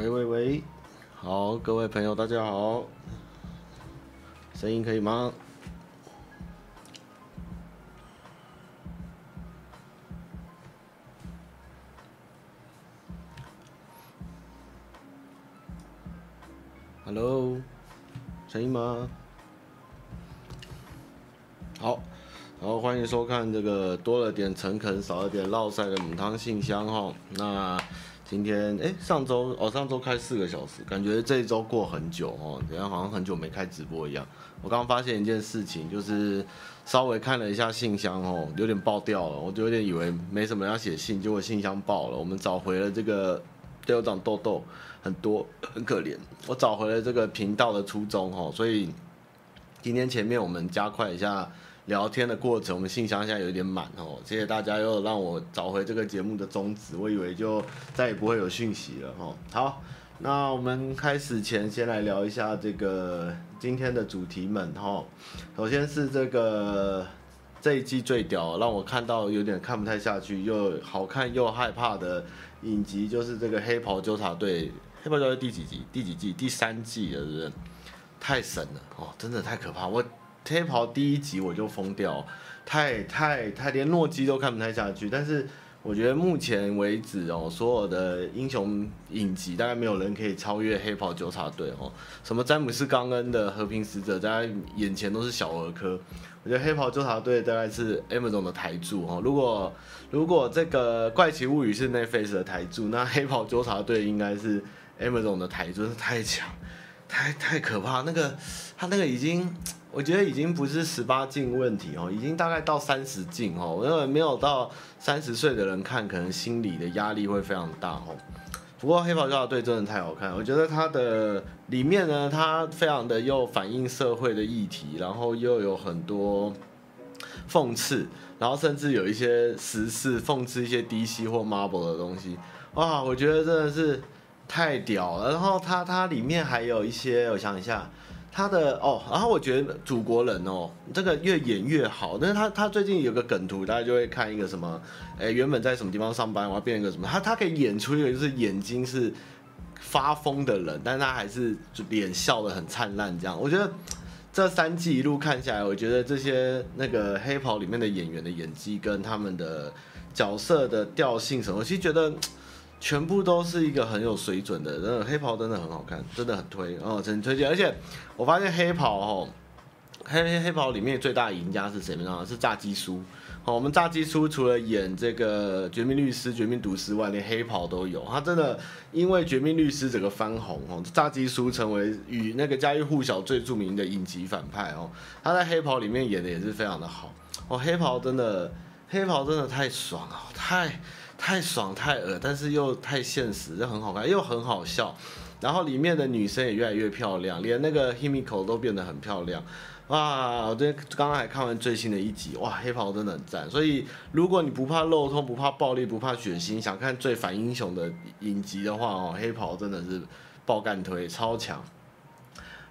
喂喂喂，好，各位朋友，大家好，声音可以吗？Hello，声音吗？好，然后欢迎收看这个多了点诚恳，少了点烙赛的母汤信箱哈，那。今天哎，上周哦，上周开四个小时，感觉这一周过很久哦，等下好像很久没开直播一样。我刚刚发现一件事情，就是稍微看了一下信箱哦，有点爆掉了，我就有点以为没什么要写信，结果信箱爆了。我们找回了这个队长痘痘，很多很可怜。我找回了这个频道的初衷哦，所以今天前面我们加快一下。聊天的过程，我们信箱现在有点满哦，谢谢大家又让我找回这个节目的宗旨，我以为就再也不会有讯息了哦。好，那我们开始前先来聊一下这个今天的主题们哈。首先是这个这一季最屌，让我看到有点看不太下去，又好看又害怕的影集，就是这个黑袍纠察队。黑袍纠察队第几集？第几季？第三季了，是不是？太神了哦，真的太可怕，我。黑袍第一集我就疯掉，太太太连洛基都看不太下去。但是我觉得目前为止哦，所有的英雄影集大概没有人可以超越黑袍纠察队哦。什么詹姆斯冈恩的和平使者在眼前都是小儿科。我觉得黑袍纠察队大概是 Amazon 的台柱哦。如果如果这个怪奇物语是 Netflix 的台柱，那黑袍纠察队应该是 Amazon 的台柱，是太强，太太可怕。那个他那个已经。我觉得已经不是十八禁问题哦，已经大概到三十禁哦。我认为没有到三十岁的人看，可能心理的压力会非常大哦。不过《黑袍纠察队》真的太好看，我觉得它的里面呢，它非常的又反映社会的议题，然后又有很多讽刺，然后甚至有一些时事讽刺一些 DC 或 Marvel 的东西。哇，我觉得真的是太屌了。然后它它里面还有一些，我想一下。他的哦，然后我觉得祖国人哦，这个越演越好。但是他他最近有个梗图，大家就会看一个什么，哎，原本在什么地方上班，我要变一个什么，他他可以演出一个就是眼睛是发疯的人，但他还是就脸笑得很灿烂这样。我觉得这三季一路看下来，我觉得这些那个黑袍里面的演员的演技跟他们的角色的调性什么，我其实觉得。全部都是一个很有水准的，真的黑袍真的很好看，真的很推哦，真推荐。而且我发现黑袍哦，黑黑黑袍里面最大赢家是谁呢？是炸鸡叔。好，我们炸鸡叔除了演这个绝命律师、绝命毒师外，连黑袍都有。他真的因为绝命律师整个翻红哦，炸鸡叔成为与那个家喻户晓最著名的影集反派哦。他在黑袍里面演的也是非常的好哦，黑袍真的黑袍真的太爽了，太。太爽太恶，但是又太现实，就很好看，又很好笑。然后里面的女生也越来越漂亮，连那个 Himiko 都变得很漂亮。哇！我昨天刚刚还看完最新的一集，哇，黑袍真的很赞。所以如果你不怕肉痛、不怕暴力、不怕血腥，想看最反英雄的影集的话哦，黑袍真的是爆干推，超强。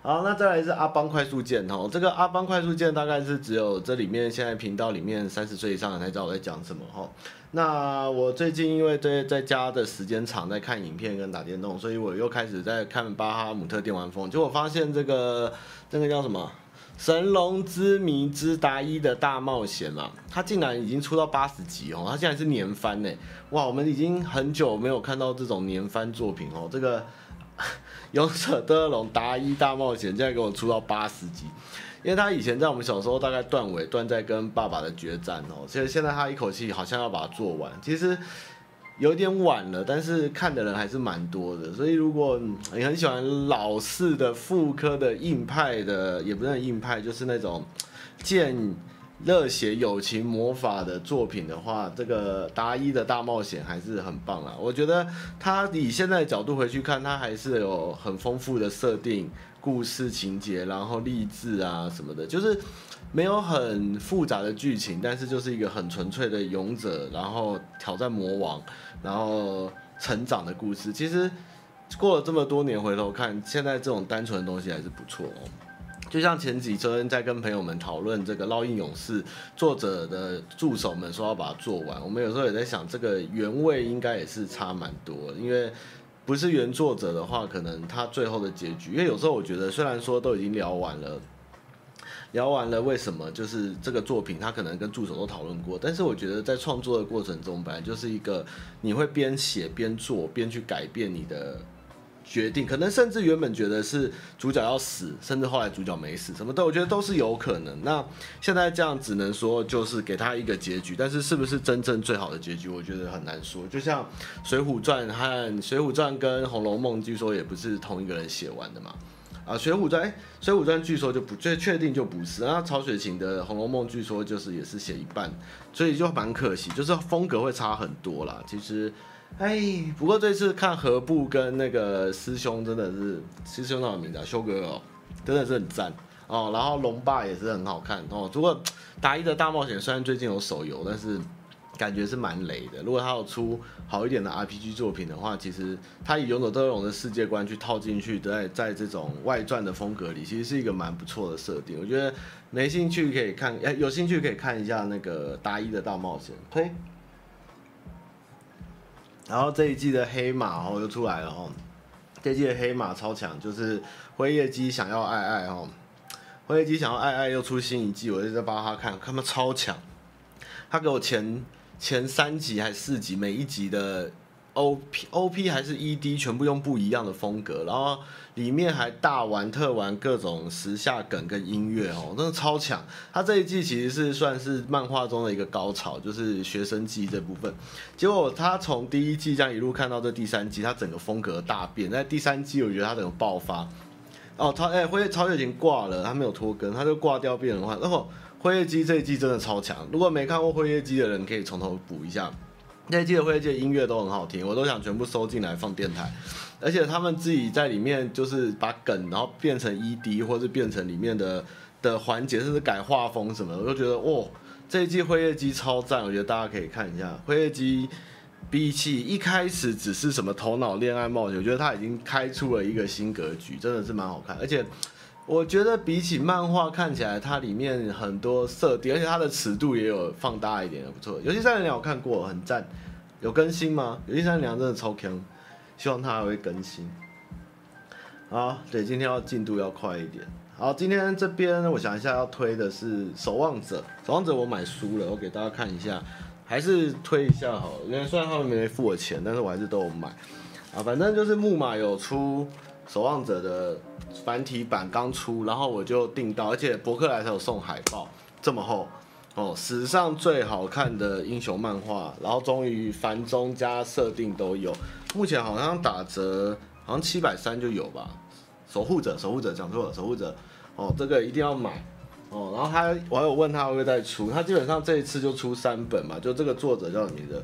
好，那再来是阿邦快速键哈，这个阿邦快速键大概是只有这里面现在频道里面三十岁以上的才知道我在讲什么哈。那我最近因为在在家的时间长，在看影片跟打电动，所以我又开始在看巴哈姆特电玩风，结果发现这个这个叫什么《神龙之谜之达伊的大冒险》嘛，它竟然已经出到八十集哦，它竟然是年番呢，哇，我们已经很久没有看到这种年番作品哦，这个。勇者斗恶龙达一大冒险，现在给我出到八十集，因为他以前在我们小时候大概断尾断在跟爸爸的决战哦，所以现在他一口气好像要把它做完，其实有点晚了，但是看的人还是蛮多的，所以如果你很喜欢老式的复刻的硬派的，也不是硬派，就是那种剑。热血友情魔法的作品的话，这个达伊的大冒险还是很棒啊！我觉得他以现在的角度回去看，他还是有很丰富的设定、故事情节，然后励志啊什么的，就是没有很复杂的剧情，但是就是一个很纯粹的勇者，然后挑战魔王，然后成长的故事。其实过了这么多年回头看，现在这种单纯的东西还是不错哦。就像前几周在跟朋友们讨论这个《烙印勇士》，作者的助手们说要把它做完，我们有时候也在想，这个原味应该也是差蛮多，因为不是原作者的话，可能他最后的结局，因为有时候我觉得，虽然说都已经聊完了，聊完了为什么就是这个作品，他可能跟助手都讨论过，但是我觉得在创作的过程中，本来就是一个你会边写边做边去改变你的。决定可能甚至原本觉得是主角要死，甚至后来主角没死，什么的，我觉得都是有可能。那现在这样只能说就是给他一个结局，但是是不是真正最好的结局，我觉得很难说。就像《水浒传》和《水浒传》跟《红楼梦》据说也不是同一个人写完的嘛。啊，《水浒传》，《水浒传》据说就不确确定就不是。那曹雪芹的《红楼梦》据说就是也是写一半，所以就蛮可惜，就是风格会差很多啦。其实。哎，不过这次看何部跟那个师兄真的是师兄叫什么名字啊？修哥哦，真的是很赞哦。然后龙爸也是很好看哦。如果达一的大冒险虽然最近有手游，但是感觉是蛮雷的。如果他有出好一点的 RPG 作品的话，其实他以勇者斗恶龙的世界观去套进去，在在这种外传的风格里，其实是一个蛮不错的设定。我觉得没兴趣可以看，哎，有兴趣可以看一下那个达一的大冒险。推。然后这一季的黑马哦又出来了哦，这一季的黑马超强，就是辉夜姬想要爱爱哦，辉夜姬想要爱爱又出新一季，我就在帮他看，他们超强，他给我前前三集还是四集，每一集的。O P O P 还是 E D 全部用不一样的风格，然后里面还大玩特玩各种时下梗跟音乐哦，真的超强。他这一季其实是算是漫画中的一个高潮，就是学生季这部分。结果他从第一季这样一路看到这第三季，他整个风格大变。在第三季，我觉得他整个爆发。哦，他哎，辉曹雪芹挂了，他没有脱更，他就挂掉变人化。然后辉夜姬这一季真的超强，如果没看过辉夜姬的人，可以从头补一下。那季的辉夜姬音乐都很好听，我都想全部收进来放电台，而且他们自己在里面就是把梗，然后变成 ED 或者变成里面的的环节，甚至改画风什么的，我就觉得哦，这一季灰夜姬超赞，我觉得大家可以看一下。灰夜姬比起一开始只是什么头脑恋爱冒险，我觉得他已经开出了一个新格局，真的是蛮好看，而且。我觉得比起漫画看起来，它里面很多设定，而且它的尺度也有放大一点，不错。游戏三人娘我看过，很赞。有更新吗？游戏三人娘真的超强，希望它还会更新。好，对，今天要进度要快一点。好，今天这边我想一下要推的是《守望者》，《守望者》我买书了，我给大家看一下，还是推一下好了。因为虽然他们没付我钱，但是我还是都有买。啊，反正就是木马有出。守望者的繁体版刚出，然后我就订到，而且博客来才有送海报，这么厚哦，史上最好看的英雄漫画，然后终于繁中加设定都有，目前好像打折，好像七百三就有吧。守护者，守护者讲错了，守护者哦，这个一定要买哦。然后他，我还有问他会不会再出，他基本上这一次就出三本嘛，就这个作者叫什么名字？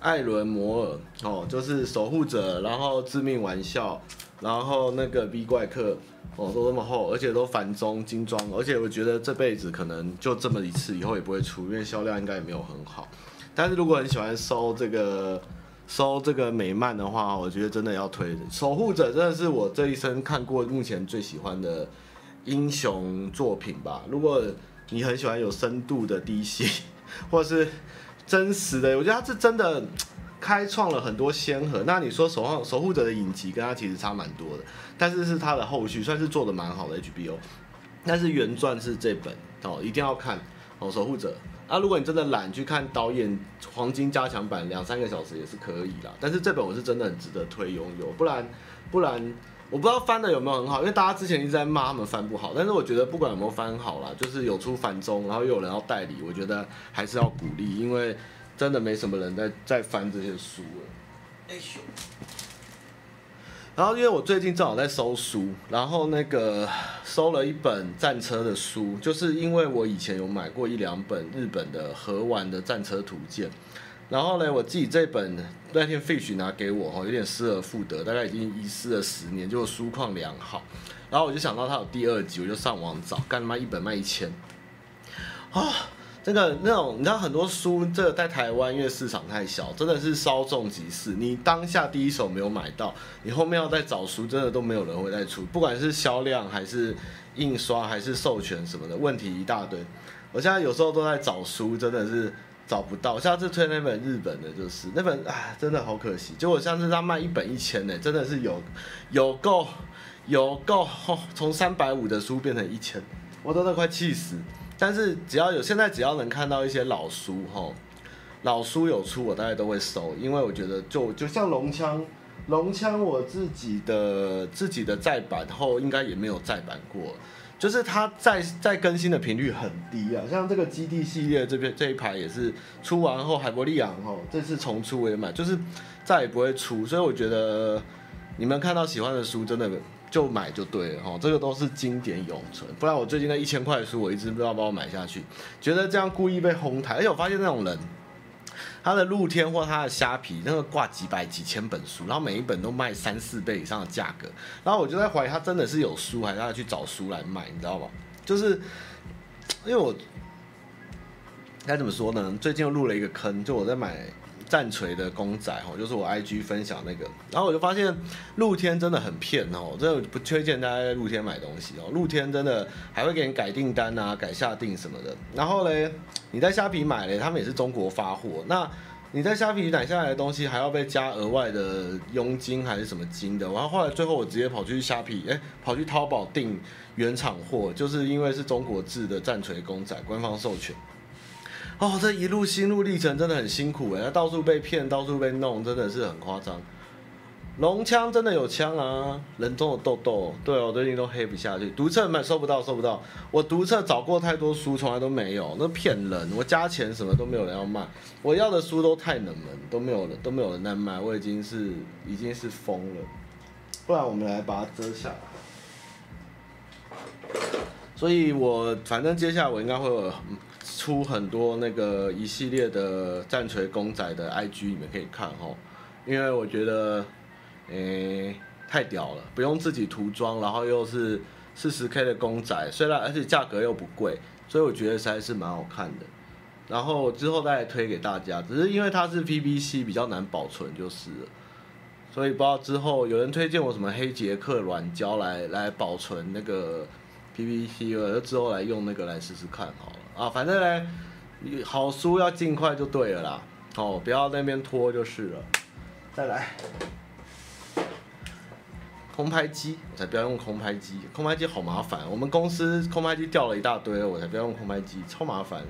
艾伦摩尔哦，就是守护者，然后致命玩笑。然后那个 B 怪客哦，都这么厚，而且都繁中精装，而且我觉得这辈子可能就这么一次，以后也不会出，因为销量应该也没有很好。但是如果很喜欢收这个收这个美漫的话，我觉得真的要推。守护者真的是我这一生看过目前最喜欢的英雄作品吧。如果你很喜欢有深度的 DC，或者是真实的，我觉得它是真的。开创了很多先河。那你说守望守护者的影集跟他其实差蛮多的，但是是他的后续，算是做的蛮好的 HBO。但是原传是这本哦，一定要看哦。守护者啊，如果你真的懒去看导演黄金加强版，两三个小时也是可以啦。但是这本我是真的很值得推拥有，不然不然我不知道翻的有没有很好，因为大家之前一直在骂他们翻不好。但是我觉得不管有没有翻好啦，就是有出繁中，然后又有人要代理，我觉得还是要鼓励，因为。真的没什么人在在翻这些书了，哎呦！然后因为我最近正好在收书，然后那个收了一本战车的书，就是因为我以前有买过一两本日本的和玩的战车图鉴，然后呢，我自己这本那天 Fish 拿给我哈，有点失而复得，大概已经遗失了十年，就书况良好，然后我就想到它有第二集，我就上网找，干他妈一本卖一千，啊！那个那种，你知道很多书，这个在台湾因为市场太小，真的是稍纵即逝。你当下第一手没有买到，你后面要再找书，真的都没有人会再出。不管是销量还是印刷还是授权什么的，问题一大堆。我现在有时候都在找书，真的是找不到。下次推那本日本的，就是那本啊，真的好可惜。结果上次他卖一本一千呢，真的是有有够有够，从三百五的书变成一千，我真的快气死。但是只要有现在只要能看到一些老书哈，老书有出，我大概都会收，因为我觉得就就像龙枪，龙枪我自己的自己的再版后应该也没有再版过，就是它再再更新的频率很低啊。像这个基地系列这边这一排也是出完后海伯利昂哈，这次重出我也买，就是再也不会出，所以我觉得你们看到喜欢的书真的。就买就对了哈，这个都是经典永存，不然我最近那一千块的书我一直不知道把我买下去，觉得这样故意被哄抬，而且我发现那种人，他的露天或他的虾皮那个挂几百几千本书，然后每一本都卖三四倍以上的价格，然后我就在怀疑他真的是有书，还是他去找书来卖，你知道吗？就是因为我该怎么说呢？最近又入了一个坑，就我在买。战锤的公仔哦，就是我 IG 分享那个，然后我就发现露天真的很骗哦，真的不推荐大家在露天买东西哦，露天真的还会给你改订单啊、改下订什么的。然后嘞，你在虾皮买嘞，他们也是中国发货，那你在虾皮买下来的东西还要被加额外的佣金还是什么金的？然后后来最后我直接跑去虾皮，哎，跑去淘宝订原厂货，就是因为是中国制的战锤公仔，官方授权。哦，这一路心路历程真的很辛苦哎，他到处被骗，到处被弄，真的是很夸张。龙枪真的有枪啊，人中有痘痘，对，我最近都黑不下去。读册买收不到，收不到。我读册找过太多书，从来都没有，那骗人。我加钱什么都没有人要卖，我要的书都太冷门，都没有人，都没有人在卖，我已经是已经是疯了。不然我们来把它遮下来。所以我反正接下来我应该会有。出很多那个一系列的战锤公仔的 IG，你们可以看哦，因为我觉得，诶、太屌了，不用自己涂装，然后又是四十 K 的公仔，虽然而且价格又不贵，所以我觉得实在是蛮好看的。然后之后再推给大家，只是因为它是 PVC 比较难保存就是了，所以不知道之后有人推荐我什么黑杰克软胶来来保存那个 PVC 了，就之后来用那个来试试看好了。啊，反正呢，好书要尽快就对了啦，哦，不要那边拖就是了。再来，空拍机，我才不要用空拍机，空拍机好麻烦，我们公司空拍机掉了一大堆，我才不要用空拍机，超麻烦的。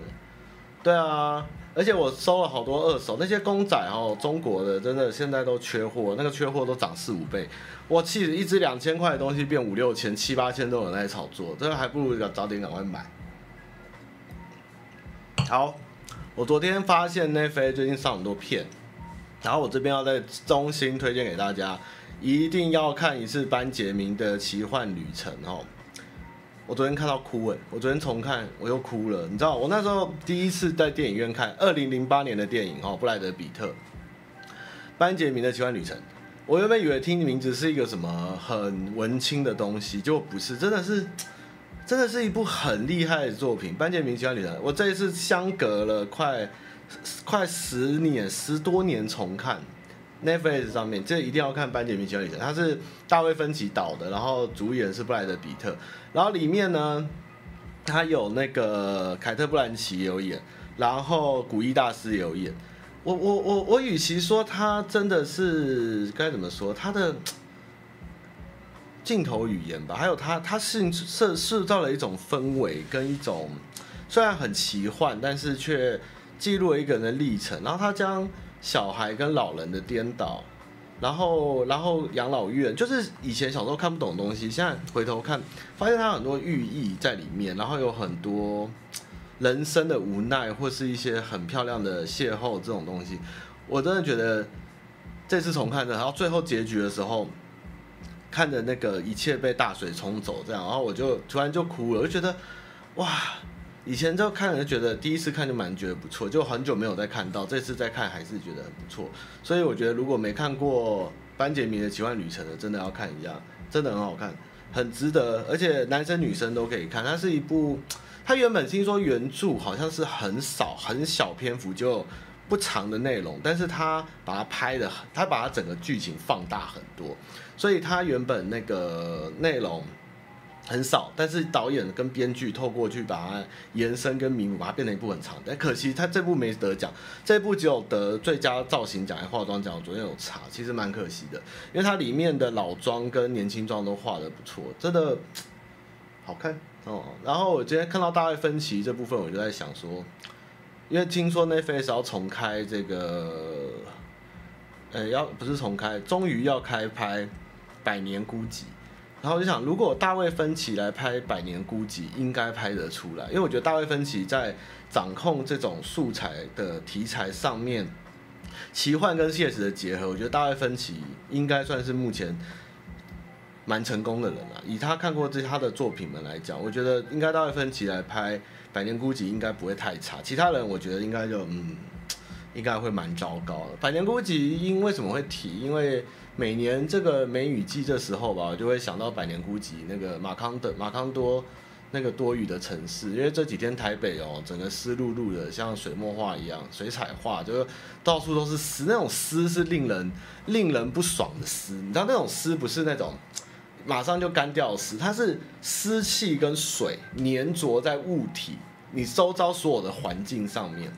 对啊，而且我收了好多二手，那些公仔哦，中国的真的现在都缺货，那个缺货都涨四五倍，我气一只两千块的东西变五六千、七八千都有在炒作，这个还不如早点赶快买。好，我昨天发现 Netflix 最近上很多片，然后我这边要在衷心推荐给大家，一定要看一次班杰明的奇幻旅程哦。我昨天看到哭诶，我昨天重看我又哭了，你知道我那时候第一次在电影院看，二零零八年的电影哦，布莱德彼特，班杰明的奇幻旅程，我原本以为听名字是一个什么很文青的东西，结果不是，真的是。真的是一部很厉害的作品，《班杰明奇幻旅程》。我这一次相隔了快快十年，十多年重看，Netflix 上面这一定要看《班杰明奇幻旅程》。它是大卫芬奇导的，然后主演是布莱德彼特，然后里面呢，他有那个凯特·布兰奇有演，然后古一大师有演。我我我我，与其说他真的是该怎么说，他的。镜头语言吧，还有他，他是设塑造了一种氛围跟一种虽然很奇幻，但是却记录了一个人的历程。然后他将小孩跟老人的颠倒，然后然后养老院，就是以前小时候看不懂的东西，现在回头看，发现他很多寓意在里面，然后有很多人生的无奈，或是一些很漂亮的邂逅这种东西，我真的觉得这次重看的，然后最后结局的时候。看着那个一切被大水冲走，这样，然后我就突然就哭了，我就觉得，哇，以前就看就觉得第一次看就蛮觉得不错，就很久没有再看到，这次再看还是觉得很不错，所以我觉得如果没看过《班杰明的奇幻旅程》的，真的要看一下，真的很好看，很值得，而且男生女生都可以看。它是一部，它原本听说原著好像是很少很小篇幅就不长的内容，但是他把它拍的，他把它整个剧情放大很多。所以它原本那个内容很少，但是导演跟编剧透过去把它延伸跟弥补，把它变成一部很长。但可惜他这部没得奖，这部只有得最佳造型奖、还化妆奖。我昨天有查，其实蛮可惜的，因为它里面的老妆跟年轻妆都画的不错，真的好看哦。然后我今天看到大卫芬奇这部分，我就在想说，因为听说 Netflix 要重开这个，呃，要不是重开，终于要开拍《百年孤寂》。然后我就想，如果大卫芬奇来拍《百年孤寂》，应该拍得出来，因为我觉得大卫芬奇在掌控这种素材的题材上面，奇幻跟现实的结合，我觉得大卫芬奇应该算是目前蛮成功的人了。以他看过这他的作品们来讲，我觉得应该大卫芬奇来拍《百年孤寂》应该不会太差。其他人我觉得应该就嗯，应该会蛮糟糕的。《百年孤寂》因为什么会提？因为每年这个梅雨季这时候吧，我就会想到《百年孤寂》那个马康的马康多那个多雨的城市，因为这几天台北哦，整个湿漉漉的，像水墨画一样，水彩画就是到处都是湿，那种湿是令人令人不爽的湿。你知道那种湿不是那种马上就干掉湿，它是湿气跟水粘着在物体你周遭所有的环境上面，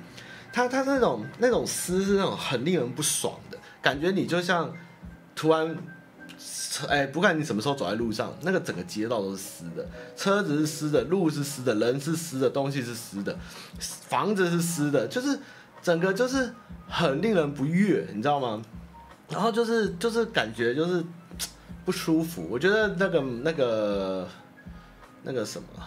它它那种那种湿是那种很令人不爽的感觉，你就像。突然，哎，不管你什么时候走在路上，那个整个街道都是湿的，车子是湿的，路是湿的，人是湿的，东西是湿的，房子是湿的，就是整个就是很令人不悦，你知道吗？然后就是就是感觉就是不舒服。我觉得那个那个那个什么《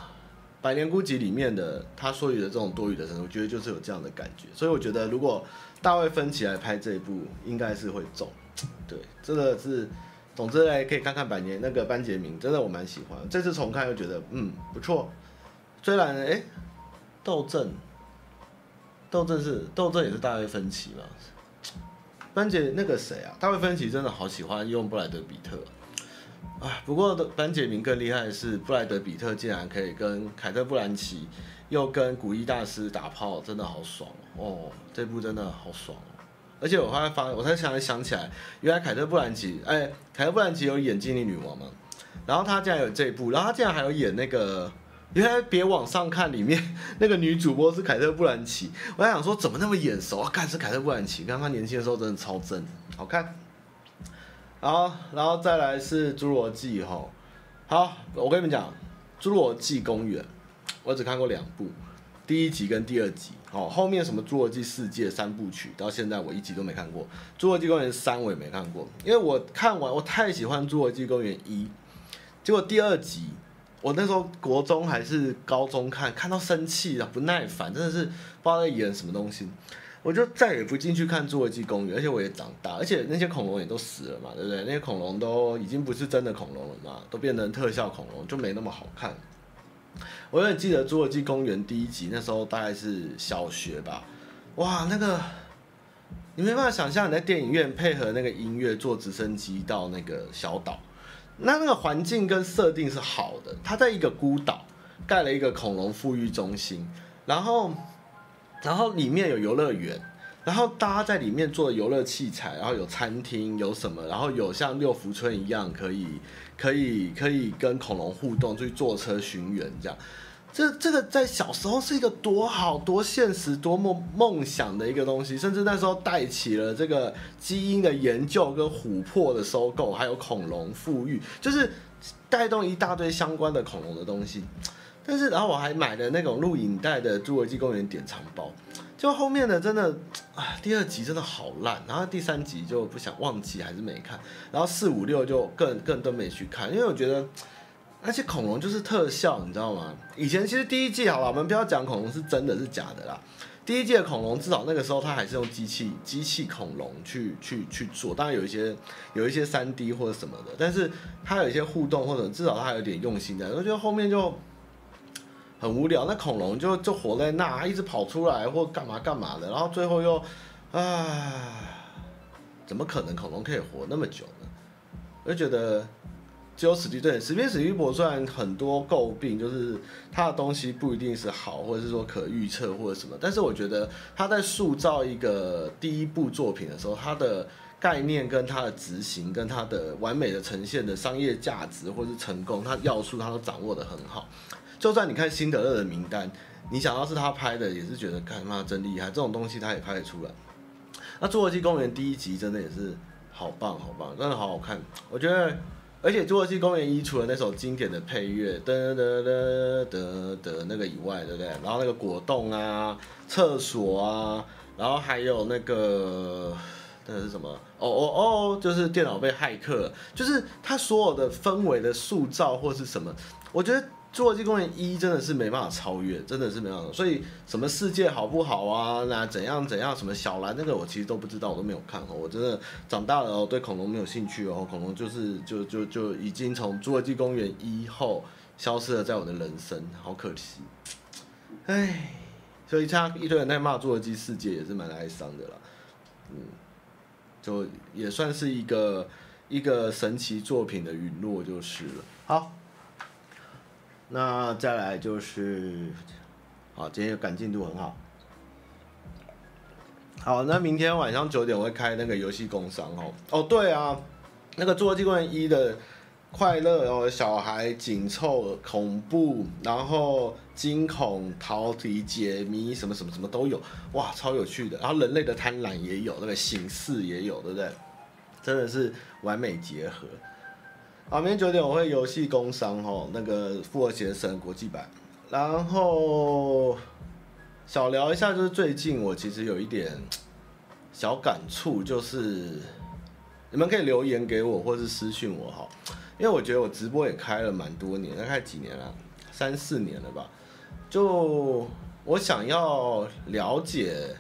百年孤寂》里面的他说语的这种多余的程度，我觉得就是有这样的感觉。所以我觉得如果大卫芬奇来拍这一部，应该是会中。对，真的是，总之来可以看看百年那个班杰明，真的我蛮喜欢。这次重看又觉得嗯不错，虽然哎，窦正，斗正是斗正也是大卫芬奇嘛，班杰那个谁啊，大卫芬奇真的好喜欢用布莱德比特，啊，不过的班杰明更厉害的是布莱德比特竟然可以跟凯特布兰奇又跟古一大师打炮，真的好爽哦，这部真的好爽。而且我后来发，我才想想起来，原来凯特·布兰奇，哎，凯特·布兰奇有演《精灵女王》嘛，然后她竟然有这一部，然后她竟然还有演那个，原来别往上看里面那个女主播是凯特·布兰奇，我在想说怎么那么眼熟啊？看是凯特·布兰奇，刚刚年轻的时候真的超正，好看。然后，然后再来是《侏罗纪》哈，好，我跟你们讲，《侏罗纪公园》，我只看过两部。第一集跟第二集，哦，后面什么《侏罗纪世界》三部曲，到现在我一集都没看过，《侏罗纪公园三》我也没看过，因为我看完我太喜欢《侏罗纪公园一》，结果第二集我那时候国中还是高中看，看到生气了，不耐烦，真的是不知道在演什么东西，我就再也不进去看《侏罗纪公园》，而且我也长大，而且那些恐龙也都死了嘛，对不对？那些恐龙都已经不是真的恐龙了嘛，都变成特效恐龙，就没那么好看。我有点记得《侏罗纪公园》第一集，那时候大概是小学吧，哇，那个你没办法想象你在电影院配合那个音乐坐直升机到那个小岛，那那个环境跟设定是好的，它在一个孤岛盖了一个恐龙复育中心，然后然后里面有游乐园。然后大家在里面做的游乐器材，然后有餐厅，有什么，然后有像六福村一样可以可以可以跟恐龙互动，去坐车寻园这样。这这个在小时候是一个多好多现实多么梦想的一个东西，甚至那时候带起了这个基因的研究跟琥珀的收购，还有恐龙复育，就是带动一大堆相关的恐龙的东西。但是然后我还买了那种录影带的《侏罗纪公园》典藏包。就后面的真的，啊，第二集真的好烂，然后第三集就不想忘记，还是没看，然后四五六就更更都没去看，因为我觉得 那些恐龙就是特效，你知道吗？以前其实第一季好了，我们不要讲恐龙是真的是假的啦，第一季的恐龙至少那个时候它还是用机器机器恐龙去去去做，当然有一些有一些三 D 或者什么的，但是它有一些互动或者至少它有点用心的，我觉得后面就。很无聊，那恐龙就就活在那，一直跑出来或干嘛干嘛的，然后最后又，啊，怎么可能恐龙可以活那么久呢？我就觉得只有史蒂对史宾史匹柏虽然很多诟病，就是他的东西不一定是好，或者是说可预测或者什么，但是我觉得他在塑造一个第一部作品的时候，他的概念跟它的执行跟它的完美的呈现的商业价值或是成功，它要素它都掌握得很好。就算你看辛德勒的名单，你想要是他拍的，也是觉得看妈真厉害，这种东西他也拍得出来。那《侏罗纪公园》第一集真的也是好棒好棒，真的好好看。我觉得，而且《侏罗纪公园一》除了那首经典的配乐噔噔噔噔的那个以外，对不对？然后那个果冻啊，厕所啊，然后还有那个。那是什么？哦哦哦，就是电脑被骇客了，就是它所有的氛围的塑造或是什么，我觉得《侏罗纪公园一》真的是没办法超越，真的是没办法。所以什么世界好不好啊？那怎样怎样？什么小兰那个我其实都不知道，我都没有看哦。我真的长大了哦，对恐龙没有兴趣哦。恐龙就是就就就已经从《侏罗纪公园一》后消失了在我的人生，好可惜。唉，所以他一堆人在骂《侏罗纪世界》也是蛮哀伤的啦，嗯。就也算是一个一个神奇作品的陨落就是了。好，那再来就是，好，今天赶进度很好。好，那明天晚上九点我会开那个游戏工商哦。哦，对啊，那个《侏罗纪公园一》的。快乐哦，小孩紧凑、恐怖，然后惊恐、逃离、解谜，什么什么什么都有，哇，超有趣的。然后人类的贪婪也有，那个形式也有，对不对？真的是完美结合。好，明天九点我会游戏工商哦，那个《复活节神》国际版。然后小聊一下，就是最近我其实有一点小感触，就是你们可以留言给我，或是私讯我哈。因为我觉得我直播也开了蛮多年，大概几年了，三四年了吧。就我想要了解，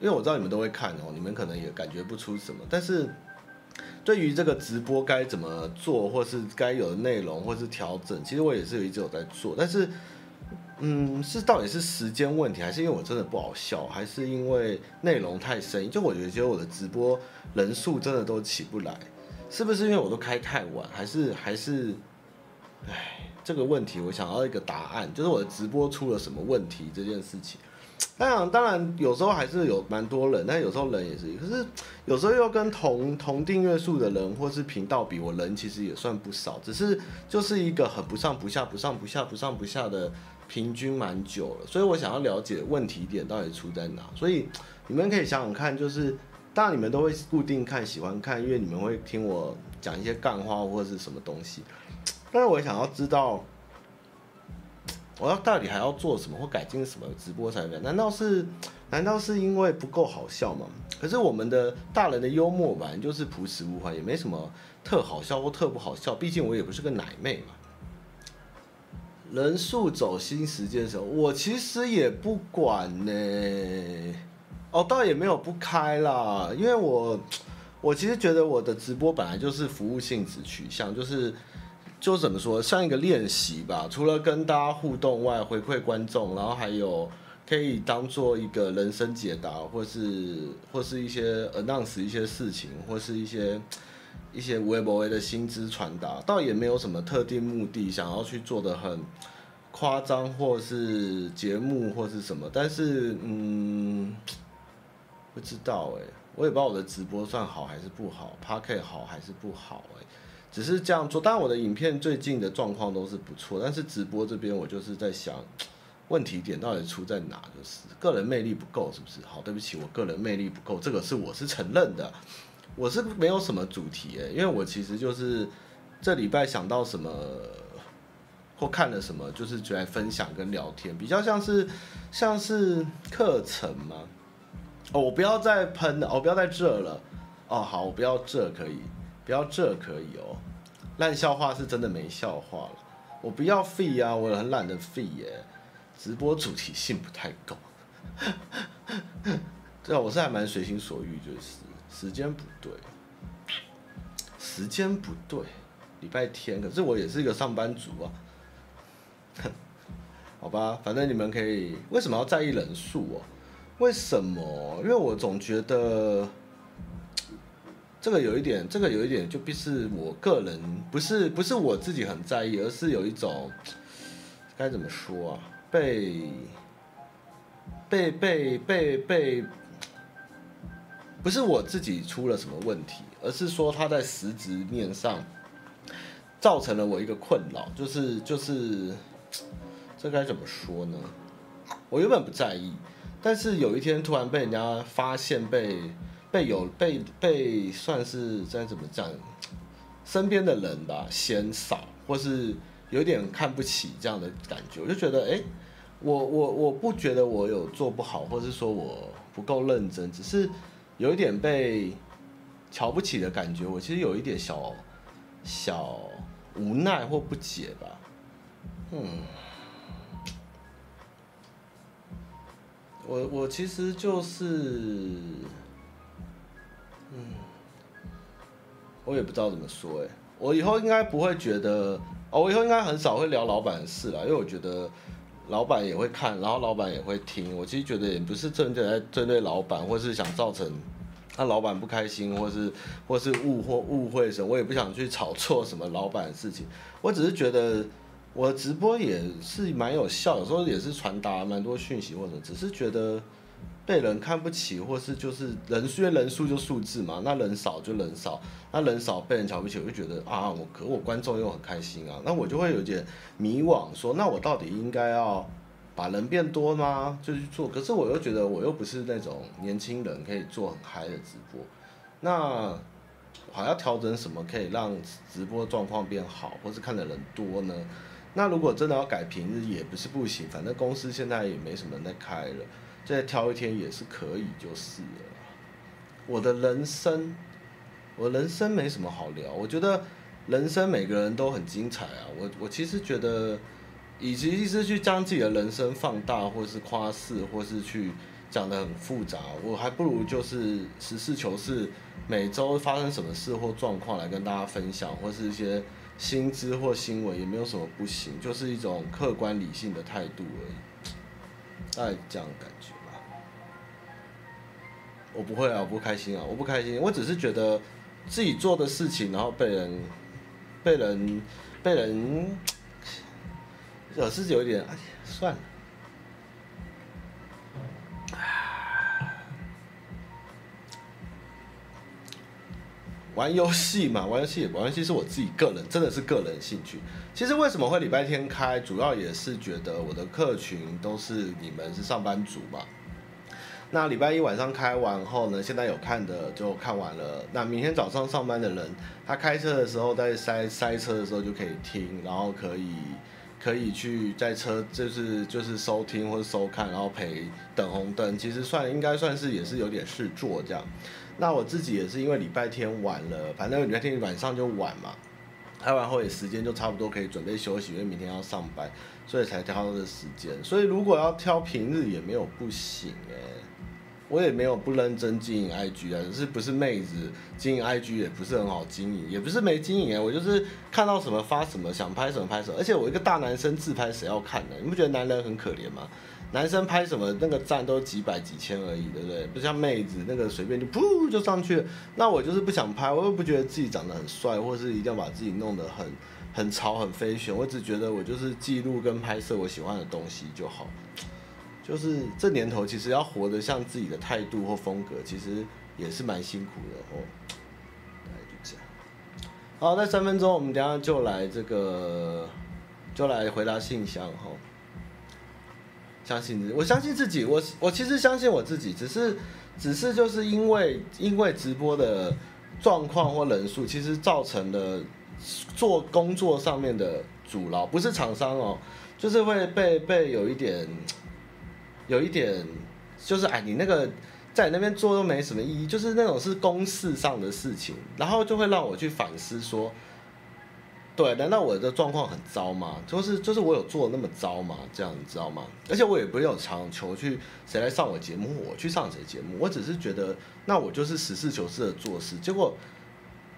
因为我知道你们都会看哦，你们可能也感觉不出什么。但是对于这个直播该怎么做，或是该有的内容，或是调整，其实我也是一直有在做。但是，嗯，是到底是时间问题，还是因为我真的不好笑，还是因为内容太深？就我觉得我的直播人数真的都起不来。是不是因为我都开太晚，还是还是，哎，这个问题我想要一个答案，就是我的直播出了什么问题这件事情。当然，当然有时候还是有蛮多人，但有时候人也是，可是有时候又跟同同订阅数的人或是频道比，我人其实也算不少，只是就是一个很不上不下、不上不下、不上不下的平均蛮久了，所以我想要了解问题点到底出在哪，所以你们可以想想看，就是。当然你们都会固定看、喜欢看，因为你们会听我讲一些干话或者是什么东西。但是我想要知道，我要到底还要做什么或改进什么直播才能？难道是难道是因为不够好笑吗？可是我们的大人的幽默版就是朴实无华，也没什么特好笑或特不好笑。毕竟我也不是个奶妹嘛。人数走新时间的时候，我其实也不管呢。哦，倒也没有不开啦，因为我，我其实觉得我的直播本来就是服务性质取向，就是，就怎么说，像一个练习吧。除了跟大家互动外，回馈观众，然后还有可以当做一个人生解答，或是或是一些 announce 一些事情，或是一些一些微博的薪资传达，倒也没有什么特定目的，想要去做的很夸张，或是节目或是什么。但是，嗯。不知道哎，我也不知道我的直播算好还是不好，Podcast 好还是不好哎，只是这样做。当然我的影片最近的状况都是不错，但是直播这边我就是在想，问题点到底出在哪？就是个人魅力不够，是不是？好，对不起，我个人魅力不够，这个是我是承认的。我是没有什么主题哎，因为我其实就是这礼拜想到什么或看了什么，就是就来分享跟聊天，比较像是像是课程嘛。哦，我不要再喷了，我不要再这了。哦，好，我不要这可以，不要这可以哦。烂笑话是真的没笑话了。我不要废啊，我很懒得废耶。直播主题性不太够。对啊，我是还蛮随心所欲，就是时间不对，时间不对，礼拜天，可是我也是一个上班族啊。好吧，反正你们可以，为什么要在意人数哦？为什么？因为我总觉得这个有一点，这个有一点就必是我个人，不是不是我自己很在意，而是有一种该怎么说啊？被被被被被不是我自己出了什么问题，而是说他在实质面上造成了我一个困扰，就是就是这该怎么说呢？我原本不在意，但是有一天突然被人家发现被，被有被被算是该怎么讲，身边的人吧嫌少，或是有点看不起这样的感觉，我就觉得哎。我我我不觉得我有做不好，或是说我不够认真，只是有一点被瞧不起的感觉。我其实有一点小小无奈或不解吧。嗯，我我其实就是，嗯，我也不知道怎么说哎。我以后应该不会觉得，哦，我以后应该很少会聊老板的事了，因为我觉得。老板也会看，然后老板也会听。我其实觉得也不是针对针对老板，或是想造成他老板不开心，或是或是误或误会什么。我也不想去炒作什么老板的事情。我只是觉得我直播也是蛮有效，有时候也是传达蛮多讯息，或者只是觉得被人看不起，或是就是人数，因为人数就数字嘛，那人少就人少。那人少被人瞧不起，我就觉得啊，我可我观众又很开心啊，那我就会有点迷惘，说那我到底应该要把人变多吗？就去做，可是我又觉得我又不是那种年轻人可以做很嗨的直播，那还要调整什么可以让直播状况变好，或是看的人多呢？那如果真的要改平日也不是不行，反正公司现在也没什么在开了，再挑一天也是可以就是了。我的人生。我人生没什么好聊，我觉得人生每个人都很精彩啊。我我其实觉得，与其一直去将自己的人生放大，或是夸饰，或是去讲得很复杂，我还不如就是实事求是，每周发生什么事或状况来跟大家分享，或是一些新知或新闻，也没有什么不行，就是一种客观理性的态度而已。大概这样感觉。我不会啊，我不开心啊，我不开心，我只是觉得。自己做的事情，然后被人、被人、被人，有是有一点，哎呀，算了。玩游戏嘛，玩游戏，玩游戏是我自己个人，真的是个人兴趣。其实为什么会礼拜天开，主要也是觉得我的客群都是你们是上班族嘛。那礼拜一晚上开完后呢，现在有看的就看完了。那明天早上上班的人，他开车的时候在塞塞车的时候就可以听，然后可以可以去在车就是就是收听或者收看，然后陪等红灯。其实算应该算是也是有点事做这样。那我自己也是因为礼拜天晚了，反正礼拜天晚上就晚嘛，开完后也时间就差不多可以准备休息，因为明天要上班，所以才挑这时间。所以如果要挑平日也没有不行哎、欸。我也没有不认真经营 IG 啊，只是不是妹子经营 IG 也不是很好经营，也不是没经营啊，我就是看到什么发什么，想拍什么拍什么。而且我一个大男生自拍谁要看呢？你不觉得男人很可怜吗？男生拍什么那个赞都几百几千而已，对不对？不像妹子那个随便就噗就上去了。那我就是不想拍，我又不觉得自己长得很帅，或是一定要把自己弄得很很潮很飞旋。我只觉得我就是记录跟拍摄我喜欢的东西就好。就是这年头，其实要活得像自己的态度或风格，其实也是蛮辛苦的哦。大概就这样。好，那三分钟，我们等下就来这个，就来回答信箱哈。相信自己，我相信自己，我我其实相信我自己，只是只是就是因为因为直播的状况或人数，其实造成了做工作上面的阻挠，不是厂商哦，就是会被被有一点。有一点，就是哎，你那个在那边做都没什么意义，就是那种是公事上的事情，然后就会让我去反思说，对，难道我的状况很糟吗？就是就是我有做那么糟吗？这样你知道吗？而且我也不会有强求去谁来上我节目，我去上谁节目，我只是觉得那我就是实事求是的做事，结果，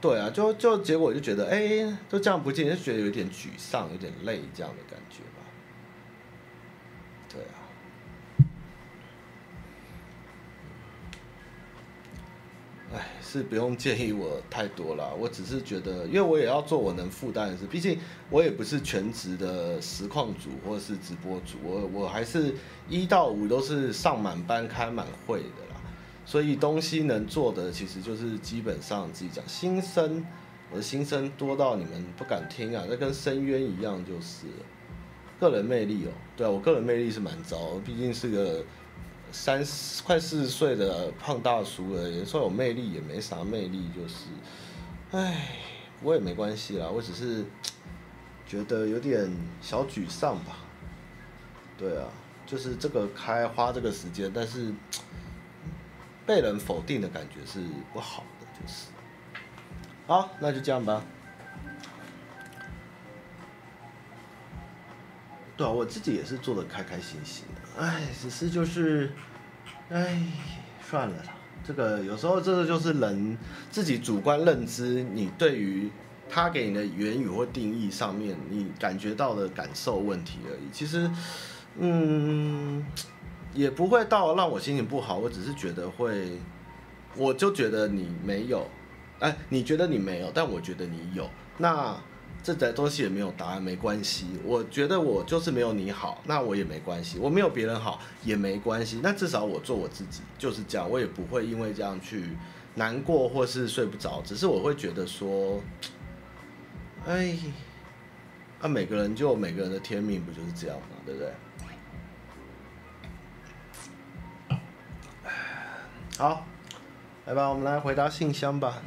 对啊，就就结果就觉得哎，就这样不见，就觉得有点沮丧，有点累这样的感觉吧，对啊。哎，是不用建议我太多了。我只是觉得，因为我也要做我能负担的事。毕竟我也不是全职的实况主或者是直播主，我我还是一到五都是上满班开满会的啦。所以东西能做的其实就是基本上自己讲新生，我的新生多到你们不敢听啊，那跟深渊一样就是。个人魅力哦，对啊，我个人魅力是蛮糟，毕竟是个三十快四十岁的胖大叔了，也说有魅力也没啥魅力，就是，唉，我也没关系啦，我只是觉得有点小沮丧吧。对啊，就是这个开花这个时间，但是被人否定的感觉是不好的，就是。好，那就这样吧。对啊，我自己也是做的开开心心的，哎，只是就是，哎，算了啦。这个有时候这个就是人自己主观认知，你对于他给你的言语或定义上面，你感觉到的感受问题而已。其实，嗯，也不会到让我心情不好。我只是觉得会，我就觉得你没有，哎，你觉得你没有，但我觉得你有，那。这在东西也没有答案，没关系。我觉得我就是没有你好，那我也没关系。我没有别人好也没关系。那至少我做我自己就是这样，我也不会因为这样去难过或是睡不着。只是我会觉得说，哎，那、每个人就每个人的天命，不就是这样吗？对不对？好，来吧，我们来回答信箱吧。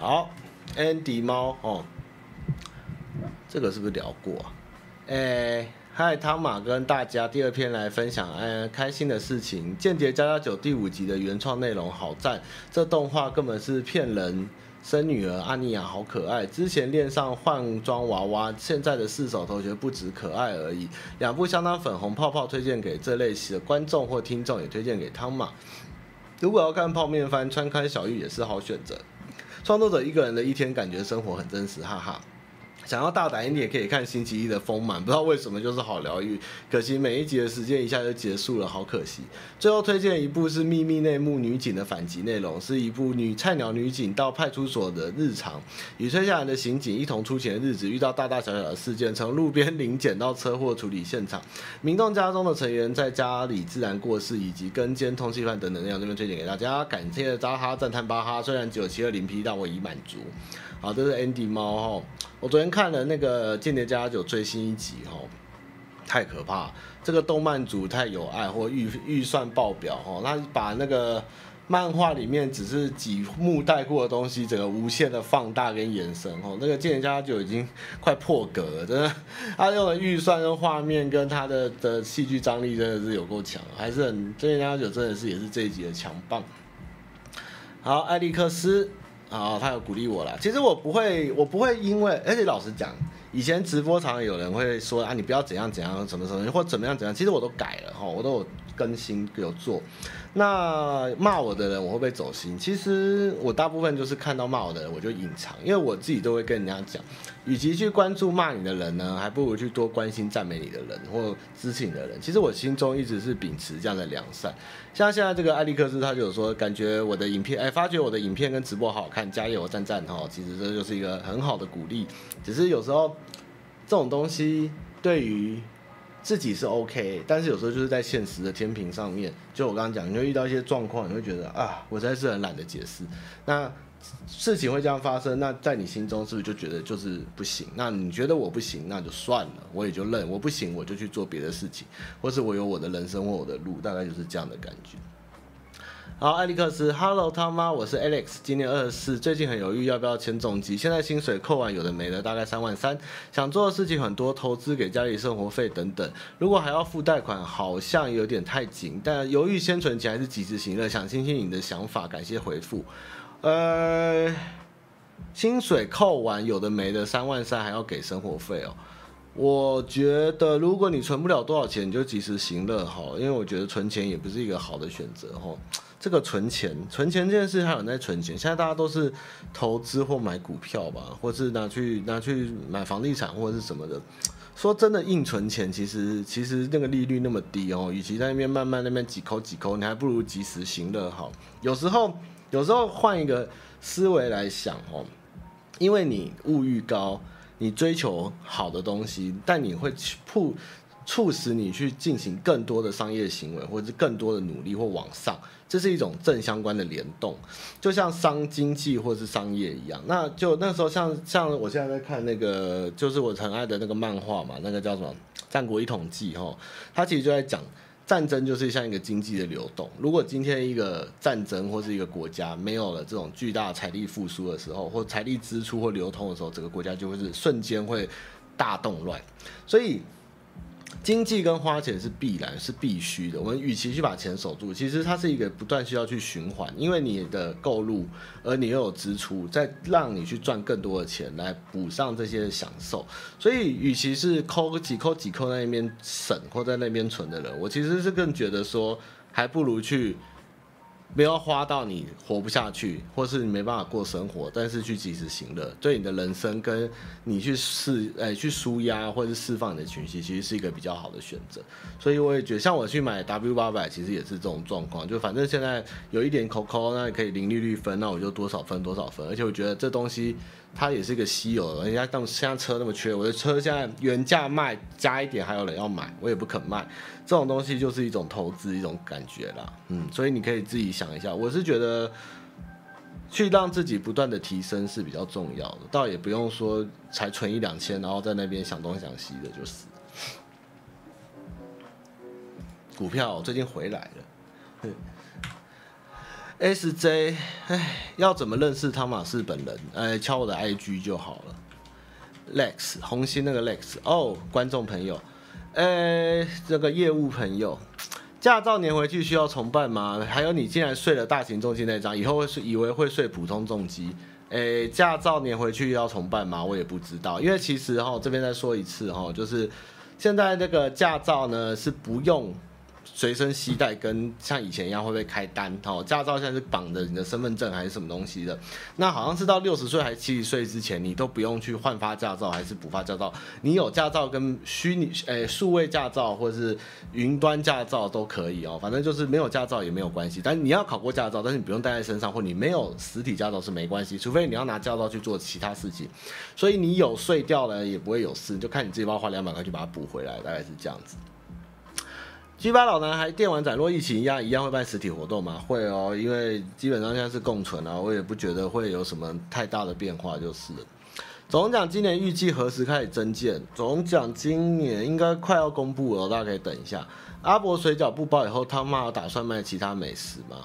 好，Andy 猫哦，这个是不是聊过啊？哎，嗨，汤马跟大家第二篇来分享，哎，开心的事情，《间谍加加九》第五集的原创内容好赞，这动画根本是骗人，生女儿阿尼亚好可爱，之前恋上换装娃娃，现在的四手同学不止可爱而已，两部相当粉红泡泡，推荐给这类型的观众或听众，也推荐给汤马。如果要看泡面番，川开小玉也是好选择。创作者一个人的一天，感觉生活很真实，哈哈。想要大胆一点，也可以看星期一的丰满，不知道为什么就是好疗愈。可惜每一集的时间一下就结束了，好可惜。最后推荐一部是秘密内幕女警的反击内容，是一部女菜鸟女警到派出所的日常，与接下来的刑警一同出勤的日子，遇到大大小小的事件，从路边临检到车祸处理现场，民众家中的成员在家里自然过世，以及跟监通缉犯等等内容，这边推荐给大家。感谢扎哈赞叹巴哈，虽然只有七二零 P，但我已满足。好，这是 Andy 猫哈。我昨天看了那个《间谍家酒》最新一集哈，太可怕！这个动漫组太有爱或预预算爆表哈，他把那个漫画里面只是几幕带过的东西，整个无限的放大跟延伸哈。那个《间谍家酒》已经快破格了，真的。他用的预算跟画面跟他的的戏剧张力真的是有够强，还是很《间谍家酒》真的是也是这一集的强棒。好，艾利克斯。啊，他有鼓励我啦。其实我不会，我不会因为，而且老实讲，以前直播常常有人会说啊，你不要怎样怎样，怎么怎么，或怎么样怎样。其实我都改了哈，我都有更新有做。那骂我的人，我会不会走心？其实我大部分就是看到骂我的人，我就隐藏，因为我自己都会跟人家讲，与其去关注骂你的人呢，还不如去多关心赞美你的人或支持你的人。其实我心中一直是秉持这样的良善。像现在这个艾利克斯，他就有说，感觉我的影片，哎，发觉我的影片跟直播好好看，加油，赞赞哈。其实这就是一个很好的鼓励。只是有时候这种东西对于。自己是 OK，但是有时候就是在现实的天平上面，就我刚刚讲，你会遇到一些状况，你会觉得啊，我实在是很懒得解释。那事情会这样发生，那在你心中是不是就觉得就是不行？那你觉得我不行，那就算了，我也就认，我不行，我就去做别的事情，或是我有我的人生或我的路，大概就是这样的感觉。好，艾利克斯，Hello，他妈，我是 Alex，今年二十四，最近很犹豫要不要签重机，现在薪水扣完有的没的，大概三万三，想做的事情很多，投资给家里生活费等等，如果还要付贷款，好像有点太紧，但犹豫先存钱还是及时行乐，想听听你的想法，感谢回复。呃，薪水扣完有的没的，三万三还要给生活费哦。我觉得，如果你存不了多少钱，你就及时行乐好，因为我觉得存钱也不是一个好的选择哈。这个存钱，存钱这件事还有在存钱，现在大家都是投资或买股票吧，或是拿去拿去买房地产或者是什么的。说真的，硬存钱其实其实那个利率那么低哦，与其在那边慢慢那边几抠几抠，你还不如及时行乐好。有时候有时候换一个思维来想哦，因为你物欲高。你追求好的东西，但你会去促使你去进行更多的商业行为，或者是更多的努力或往上，这是一种正相关的联动，就像商经济或是商业一样。那就那时候像像我现在在看那个，就是我很爱的那个漫画嘛，那个叫什么《战国一统记》哈，它其实就在讲。战争就是像一个经济的流动。如果今天一个战争或是一个国家没有了这种巨大财力复苏的时候，或财力支出或流通的时候，整个国家就会是瞬间会大动乱。所以。经济跟花钱是必然，是必须的。我们与其去把钱守住，其实它是一个不断需要去循环，因为你的购入，而你又有支出，再让你去赚更多的钱来补上这些享受。所以，与其是抠几抠几抠在那边省或在那边存的人，我其实是更觉得说，还不如去。不要花到你活不下去，或是你没办法过生活，但是去及时行乐，对你的人生跟你去释，哎，去舒压或是释放你的情绪，其实是一个比较好的选择。所以我也觉得，像我去买 W 八百，其实也是这种状况，就反正现在有一点 COCO，，那也可以零利率分，那我就多少分多少分，而且我觉得这东西。它也是一个稀有的，人家当现在车那么缺，我的车现在原价卖加一点还有人要买，我也不肯卖。这种东西就是一种投资，一种感觉啦，嗯，所以你可以自己想一下。我是觉得去让自己不断的提升是比较重要的，倒也不用说才存一两千，然后在那边想东想西的，就是。股票最近回来了。S J，哎，要怎么认识汤马士本人？哎，敲我的 I G 就好了。Lex，红心那个 Lex，哦，观众朋友，哎，这个业务朋友，驾照年回去需要重办吗？还有，你竟然睡了大型重机那张，以后会睡，以为会睡普通重机？哎，驾照年回去要重办吗？我也不知道，因为其实哈，这边再说一次哈，就是现在那个驾照呢是不用。随身携带跟像以前一样会不会开单？哦，驾照现在是绑着你的身份证还是什么东西的？那好像是到六十岁还是七十岁之前，你都不用去换发驾照还是补发驾照？你有驾照跟虚拟诶数位驾照或者是云端驾照都可以哦，反正就是没有驾照也没有关系。但你要考过驾照，但是你不用带在身上，或你没有实体驾照是没关系，除非你要拿驾照去做其他事情。所以你有碎掉了也不会有事，就看你自己要不要花两百块去把它补回来，大概是这样子。G 八老男孩电玩展，若疫情一样一样会办实体活动吗？会哦，因为基本上现在是共存啊，我也不觉得会有什么太大的变化，就是了。总奖今年预计何时开始增建？总奖今年应该快要公布了，大家可以等一下。阿伯水饺不包以后，汤妈有打算卖其他美食吗？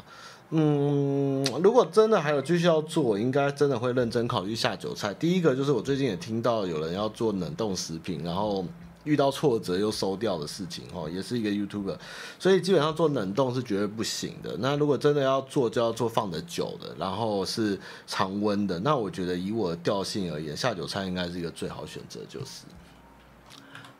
嗯，如果真的还有继续要做，应该真的会认真考虑下酒菜。第一个就是我最近也听到有人要做冷冻食品，然后。遇到挫折又收掉的事情，哦，也是一个 YouTuber，所以基本上做冷冻是绝对不行的。那如果真的要做，就要做放得久的，然后是常温的。那我觉得以我的调性而言，下酒菜应该是一个最好选择，就是。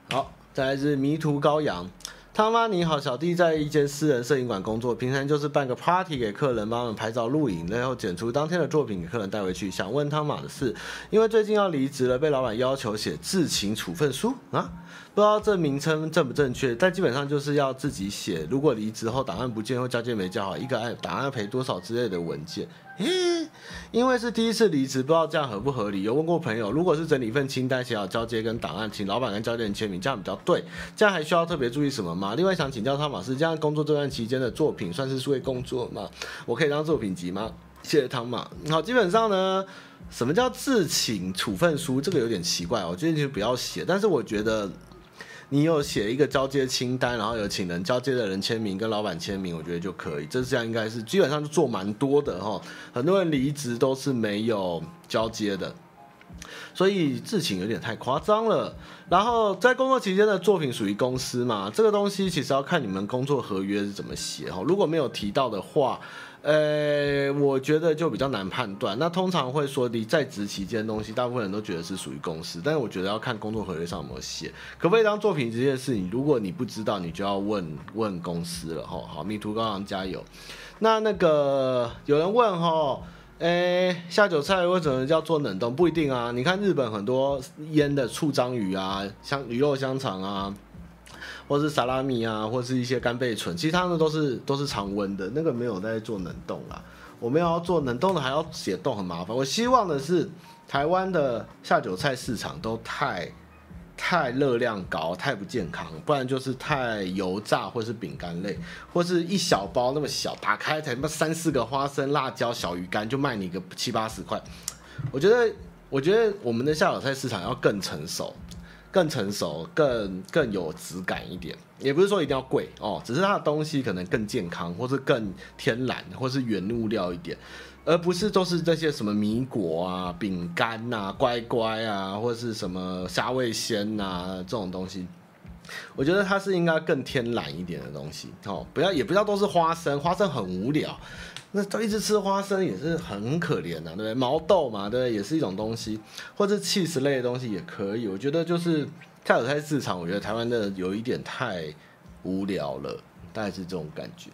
好，再来是迷途羔羊。汤妈你好，小弟在一间私人摄影馆工作，平常就是办个 party 给客人，帮他们拍照录影，然后剪出当天的作品给客人带回去。想问汤妈的事，因为最近要离职了，被老板要求写知情处分书啊，不知道这名称正不正确，但基本上就是要自己写。如果离职后档案不见或交接没交好，一个案档案赔多少之类的文件。嘿，因为是第一次离职，不知道这样合不合理。有问过朋友，如果是整理一份清单，写好交接跟档案，请老板跟交接人签名，这样比较对。这样还需要特别注意什么吗？另外想请教汤马斯，这样工作这段期间的作品算是数位工作吗？我可以当作品集吗？谢谢汤马。好，基本上呢，什么叫自请处分书？这个有点奇怪，我建议就不要写。但是我觉得。你有写一个交接清单，然后有请人交接的人签名跟老板签名，我觉得就可以。这这样应该是基本上是做蛮多的哈，很多人离职都是没有交接的，所以自请有点太夸张了。然后在工作期间的作品属于公司嘛，这个东西其实要看你们工作合约是怎么写哈。如果没有提到的话。呃，我觉得就比较难判断。那通常会说你在职期间的东西，大部分人都觉得是属于公司，但是我觉得要看工作合约上有没有写，可不可以当作品这件事情，如果你不知道，你就要问问公司了哈。好，迷途羔羊加油。那那个有人问哈，诶，下酒菜为什么叫做冷冻？不一定啊。你看日本很多腌的醋章鱼啊，香鱼肉香肠啊。或是萨拉米啊，或是一些干贝醇，其实它们都是都是常温的，那个没有在做冷冻啦。我们要做冷冻的，还要解冻，很麻烦。我希望的是台湾的下酒菜市场都太太热量高，太不健康，不然就是太油炸，或是饼干类，或是一小包那么小，打开才他妈三四个花生、辣椒、小鱼干就卖你个七八十块。我觉得，我觉得我们的下酒菜市场要更成熟。更成熟、更更有质感一点，也不是说一定要贵哦，只是它的东西可能更健康，或是更天然，或是原物料一点，而不是都是这些什么米果啊、饼干呐、乖乖啊，或是什么虾味鲜呐这种东西。我觉得它是应该更天然一点的东西哦，不要也不要都是花生，花生很无聊。那他一直吃花生也是很可怜的，对不对？毛豆嘛，对不对？也是一种东西，或者起司类的东西也可以。我觉得就是跳蚤菜市场，我觉得台湾的有一点太无聊了，大概是这种感觉。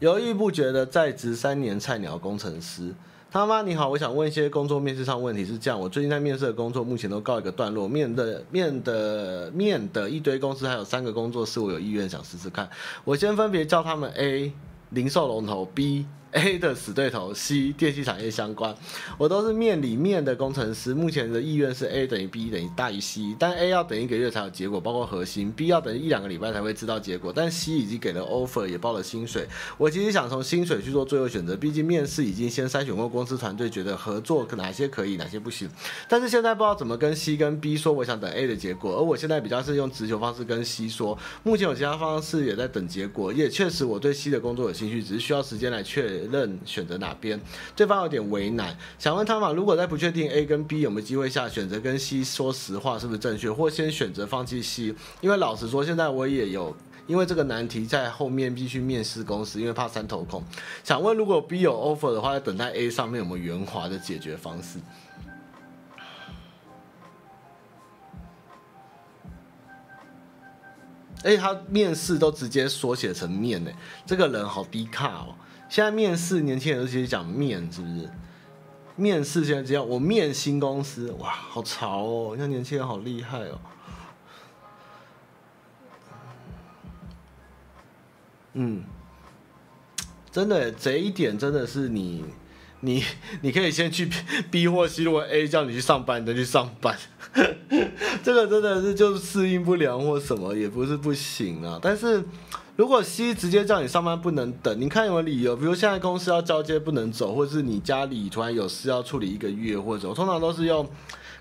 犹豫不决的在职三年菜鸟工程师。他妈你好，我想问一些工作面试上问题是这样，我最近在面试的工作目前都告一个段落，面的面的面的一堆公司还有三个工作是我有意愿想试试看，我先分别叫他们 A 零售龙头 B。A 的死对头 C 电器产业相关，我都是面里面的工程师。目前的意愿是 A 等于 B 等于大于 C，但 A 要等一个月才有结果，包括核心；B 要等一两个礼拜才会知道结果。但 C 已经给了 offer，也报了薪水。我其实想从薪水去做最后选择，毕竟面试已经先筛选过公司团队，觉得合作哪些可以，哪些不行。但是现在不知道怎么跟 C 跟 B 说，我想等 A 的结果。而我现在比较是用直球方式跟 C 说，目前有其他方式也在等结果，也确实我对 C 的工作有兴趣，只是需要时间来确认选择哪边，对方有点为难，想问他嘛，如果在不确定 A 跟 B 有没有机会下，选择跟 C 说实话是不是正确，或先选择放弃 C？因为老实说，现在我也有因为这个难题在后面必须面试公司，因为怕三头空。想问，如果 B 有 offer 的话，在等待 A 上面有没有圆滑的解决方式？哎，他面试都直接缩写成面呢，这个人好低卡哦。现在面试年轻人都直接讲面，是不是？面试现在这样，我面新公司，哇，好潮哦！你看年轻人好厉害哦。嗯，真的，这一点真的是你，你，你可以先去 B 或 C，如果 A 叫你去上班，你再去上班。这个真的是就是适应不良或什么，也不是不行啊，但是。如果 C 直接叫你上班不能等，你看有没有理由？比如现在公司要交接不能走，或是你家里突然有事要处理一个月，或者通常都是用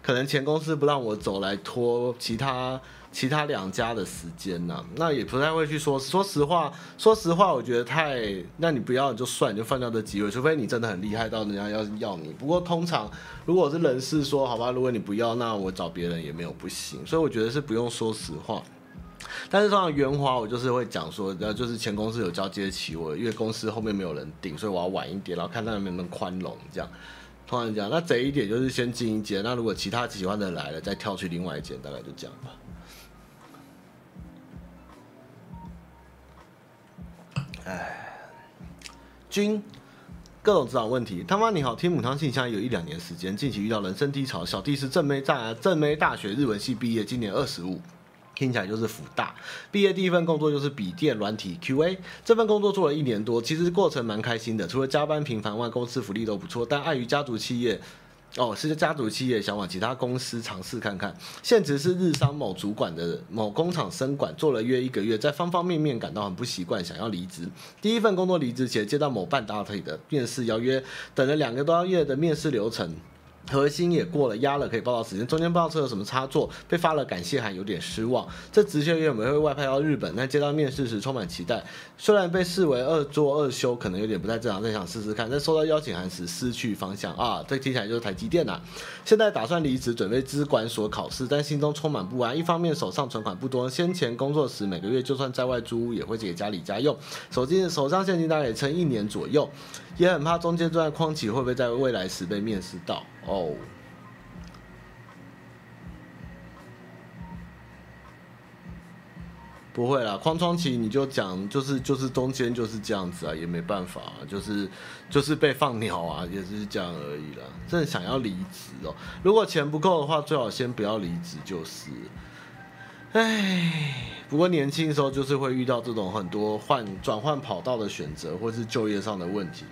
可能前公司不让我走来拖其他其他两家的时间呢、那也不太会去说，说实话，说实话，我觉得太，那你不要就算，你就放掉这机会，除非你真的很厉害到人家要要你。不过通常如果是人事说好吧，如果你不要，那我找别人也没有不行。所以我觉得是不用说实话。但是通常圆滑，我就是会讲说，呃，就是前公司有交接期，我因为公司后面没有人顶，所以我要晚一点，然后看他们能不能宽容这样。通常讲，那这一点就是先进一间，那如果其他喜欢的来了，再跳去另外一间，大概就这样吧。哎，君，各种职场问题，他妈你好，听母汤信箱有一两年时间，近期遇到人生低潮，小弟是正妹大正妹大学日文系毕业，今年二十五。听起来就是福大毕业第一份工作就是笔电软体 QA，这份工作做了一年多，其实过程蛮开心的，除了加班频繁外，公司福利都不错。但碍于家族企业，哦，是家族企业，想往其他公司尝试看看。现职是日商某主管的某工厂生管，做了约一个月，在方方面面感到很不习惯，想要离职。第一份工作离职前，接到某半导体的面试邀约，等了两个多月的面试流程。核心也过了，压了可以报到时间，中间不知道出了什么差错，被发了感谢函，有点失望。这职缺有没有会外派到日本？但接到面试时充满期待，虽然被视为二做二休，可能有点不太正常，但想试试看。在收到邀请函时失去方向啊，这听起来就是台积电呐、啊。现在打算离职，准备资管所考试，但心中充满不安。一方面手上存款不多，先前工作时每个月就算在外租屋也会给家里家用，手机手上现金大概也撑一年左右。也很怕中间这段框期会不会在未来时被面试到哦？不会啦，框窗期你就讲，就是就是中间就是这样子啊，也没办法，就是就是被放鸟啊，也是这样而已啦。真的想要离职哦，如果钱不够的话，最好先不要离职就是。唉，不过年轻的时候就是会遇到这种很多换转换跑道的选择，或是就业上的问题。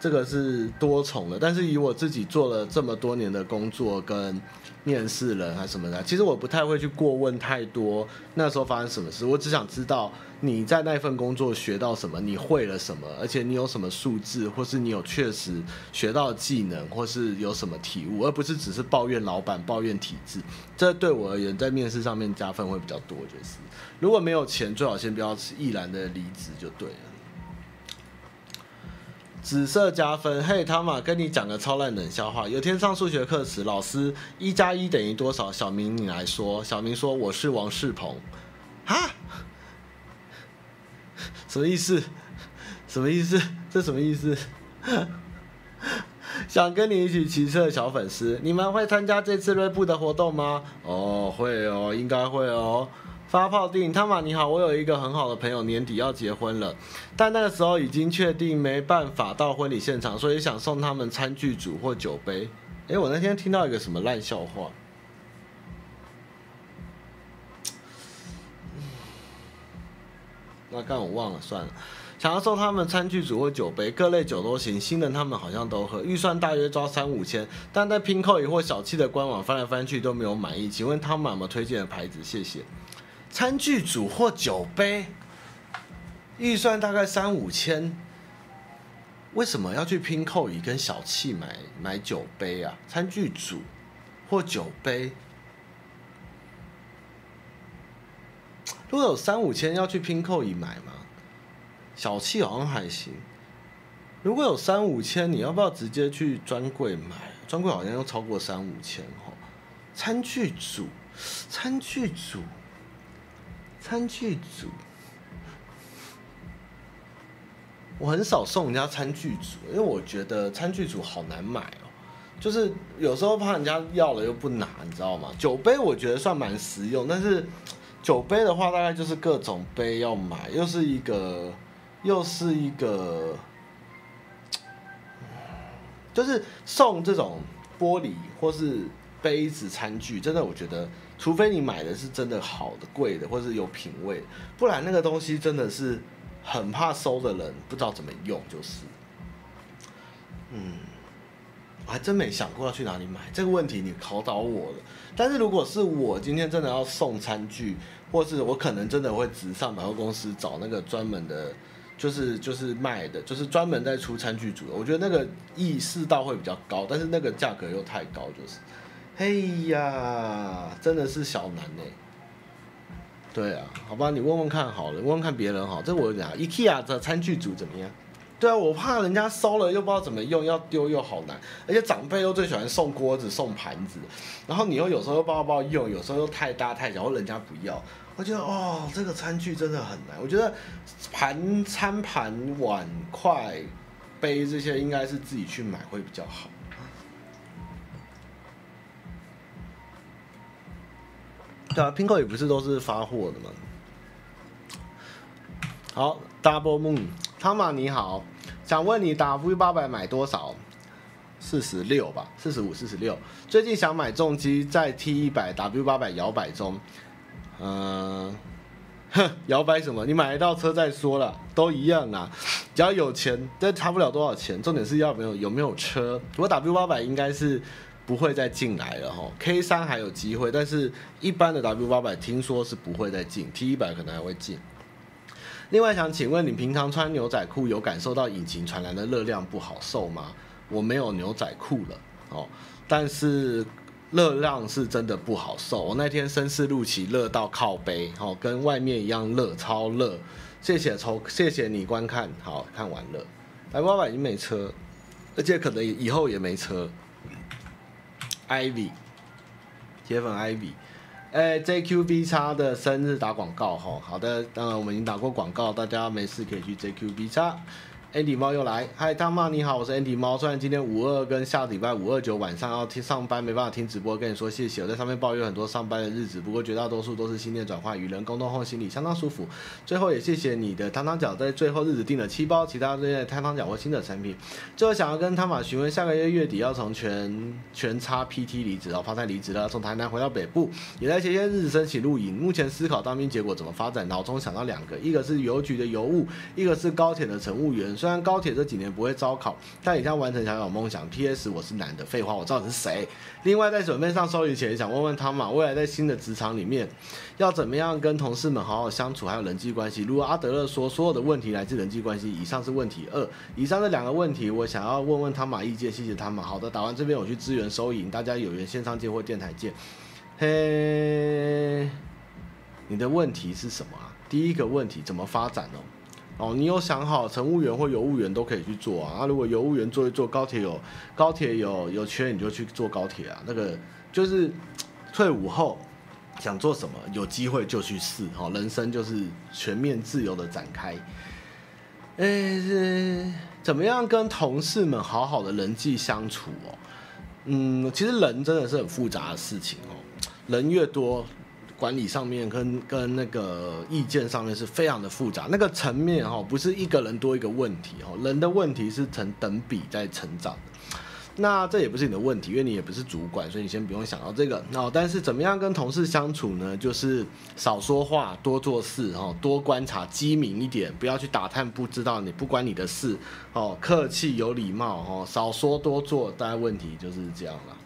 这个是多重的。但是以我自己做了这么多年的工作跟面试人还什么的，其实我不太会去过问太多那时候发生什么事，我只想知道你在那份工作学到什么，你会了什么，而且你有什么数字，或是你有确实学到技能，或是有什么体悟，而不是只是抱怨老板、抱怨体制。这对我而言，在面试上面加分会比较多。就是如果没有钱，最好先不要毅然的离职就对了。紫色加分，嘿，汤玛跟你讲个超烂冷笑话。有天上数学课时，老师一加一等于多少？小明你来说。小明说我是王世鹏。哈？什么意思？什么意思？这什么意思？想跟你一起骑车的小粉丝，你们会参加这次锐步的活动吗？哦，会哦，应该会哦。发泡定，汤马你好，我有一个很好的朋友，年底要结婚了，但那个时候已经确定没办法到婚礼现场，所以想送他们餐具组或酒杯。哎，我那天听到一个什么烂笑话，那刚我忘了，算了。想要送他们餐具组或酒杯，各类酒都行，新人他们好像都喝，预算大约抓三五千，但在 Pinkoi 或小七的官网翻来翻去都没有满意，请问汤玛有没有推荐的牌子？谢谢。餐具组或酒杯，预算大概三五千，为什么要去拼扣椅跟小气买买酒杯啊？餐具组或酒杯，如果有三五千要去拼扣椅买吗？小气好像还行。如果有三五千，你要不要直接去专柜买？专柜好像要超过三五千哦。餐具组，餐具组。餐具组，我很少送人家餐具组，因为我觉得餐具组好难买哦，就是有时候怕人家要了又不拿，你知道吗？酒杯我觉得算蛮实用，但是酒杯的话大概就是各种杯要买，又是一个又是一个，就是送这种玻璃或是杯子餐具，真的我觉得。除非你买的是真的好的、贵的，或是有品味，不然那个东西真的是很怕收的人不知道怎么用，就是。嗯，我还真没想过要去哪里买这个问题，你考倒我了。但是如果是我今天真的要送餐具，或是我可能真的会直上百货公司找那个专门的，就是就是卖的，就是专门在出餐具组的。我觉得那个意识到会比较高，但是那个价格又太高，就是。哎呀，真的是小难呢。对啊，好吧，你问问看好了，问问看别人好。这我讲，IKEA 的餐具组怎么样？对啊，我怕人家收了又不知道怎么用，要丢又好难。而且长辈又最喜欢送锅子、送盘子，然后你又有时候又不知道用，有时候又太大太小，或人家不要。我觉得哦，这个餐具真的很难。我觉得盘、餐盘、碗筷、杯这些应该是自己去买会比较好。对啊，Pinko 也不是都是发货的吗？好，Double Moon，汤玛你好，想问你打 V 八百买多少？四十六吧，四十五、四十六。最近想买重机，在 T 一百 W 八百摇摆中。嗯，哼，摇摆什么？你买得到车再说了，都一样啊。只要有钱，这差不了多少钱。重点是要没有有没有车。我 W 八百应该是。不会再进来了哈，K 三还有机会，但是一般的 W 八百听说是不会再进，T 一百可能还会进。另外想请问你平常穿牛仔裤有感受到引擎传来的热量不好受吗？我没有牛仔裤了哦，但是热量是真的不好受。我那天绅士路骑热到靠背哦，跟外面一样热，超热。谢谢抽，谢谢你观看，好，看完了。W 八百已经没车，而且可能以后也没车。Ivy，铁粉 Ivy，哎，JQB 叉的生日打广告哈，好的，当然我们已经打过广告，大家没事可以去 JQB 叉。Andy 猫又来，嗨，汤妈你好，我是 Andy 猫。虽然今天五二跟下礼拜五二九晚上要听上班，没办法听直播，跟你说谢谢。我在上面抱怨很多上班的日子，不过绝大多数都是心念转换，与人沟通后心里相当舒服。最后也谢谢你的汤汤脚，在最后日子订了七包其他这些汤汤脚或新的产品。最后想要跟汤玛询问，下个月月底要从全全差 PT 离职，然后发散离职了，从台南回到北部，也在前些日子申请录影。目前思考当兵结果怎么发展，脑中想到两个，一个是邮局的邮务，一个是高铁的乘务员。虽然高铁这几年不会招考，但也将完成小小梦想。P.S. 我是男的，废话，我知道你是谁。另外，在准备上收礼前，想问问汤马，未来在新的职场里面，要怎么样跟同事们好好相处，还有人际关系。如果阿德勒说，所有的问题来自人际关系。以上是问题二。以上这两个问题，我想要问问汤马意见，谢谢汤玛。好的，打完这边我去支援收银，大家有缘线上见或电台见。嘿，你的问题是什么啊？第一个问题怎么发展哦？哦，你有想好乘务员或油务员都可以去做啊。啊，如果油务员做一做，高铁有高铁有有缺，你就去做高铁啊。那个就是退伍后想做什么，有机会就去试。哦，人生就是全面自由的展开。诶，怎么样跟同事们好好的人际相处哦？嗯，其实人真的是很复杂的事情哦。人越多。管理上面跟跟那个意见上面是非常的复杂，那个层面哈不是一个人多一个问题哈，人的问题是成等比在成长的。那这也不是你的问题，因为你也不是主管，所以你先不用想到这个。那但是怎么样跟同事相处呢？就是少说话，多做事哈，多观察，机敏一点，不要去打探不知道你不关你的事哦，客气有礼貌哦，少说多做，大概问题就是这样了。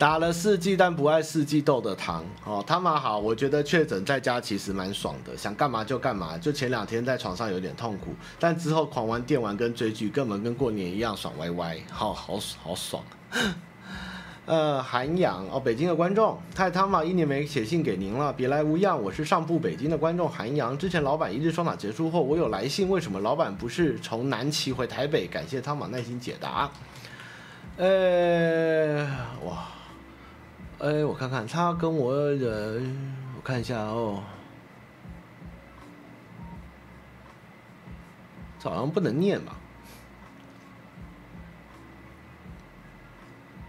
打了四季但不爱四季豆的糖哦，他们好，我觉得确诊在家其实蛮爽的，想干嘛就干嘛。就前两天在床上有点痛苦，但之后狂玩电玩跟追剧，根本跟过年一样爽歪歪，好好好爽。呃，韩阳哦，北京的观众，太汤玛一年没写信给您了，别来无恙。我是上部北京的观众韩阳，之前老板一日双打结束后，我有来信，为什么老板不是从南骑回台北？感谢汤玛耐心解答。呃，哇。哎，我看看他跟我的，我看一下哦，这好像不能念吧？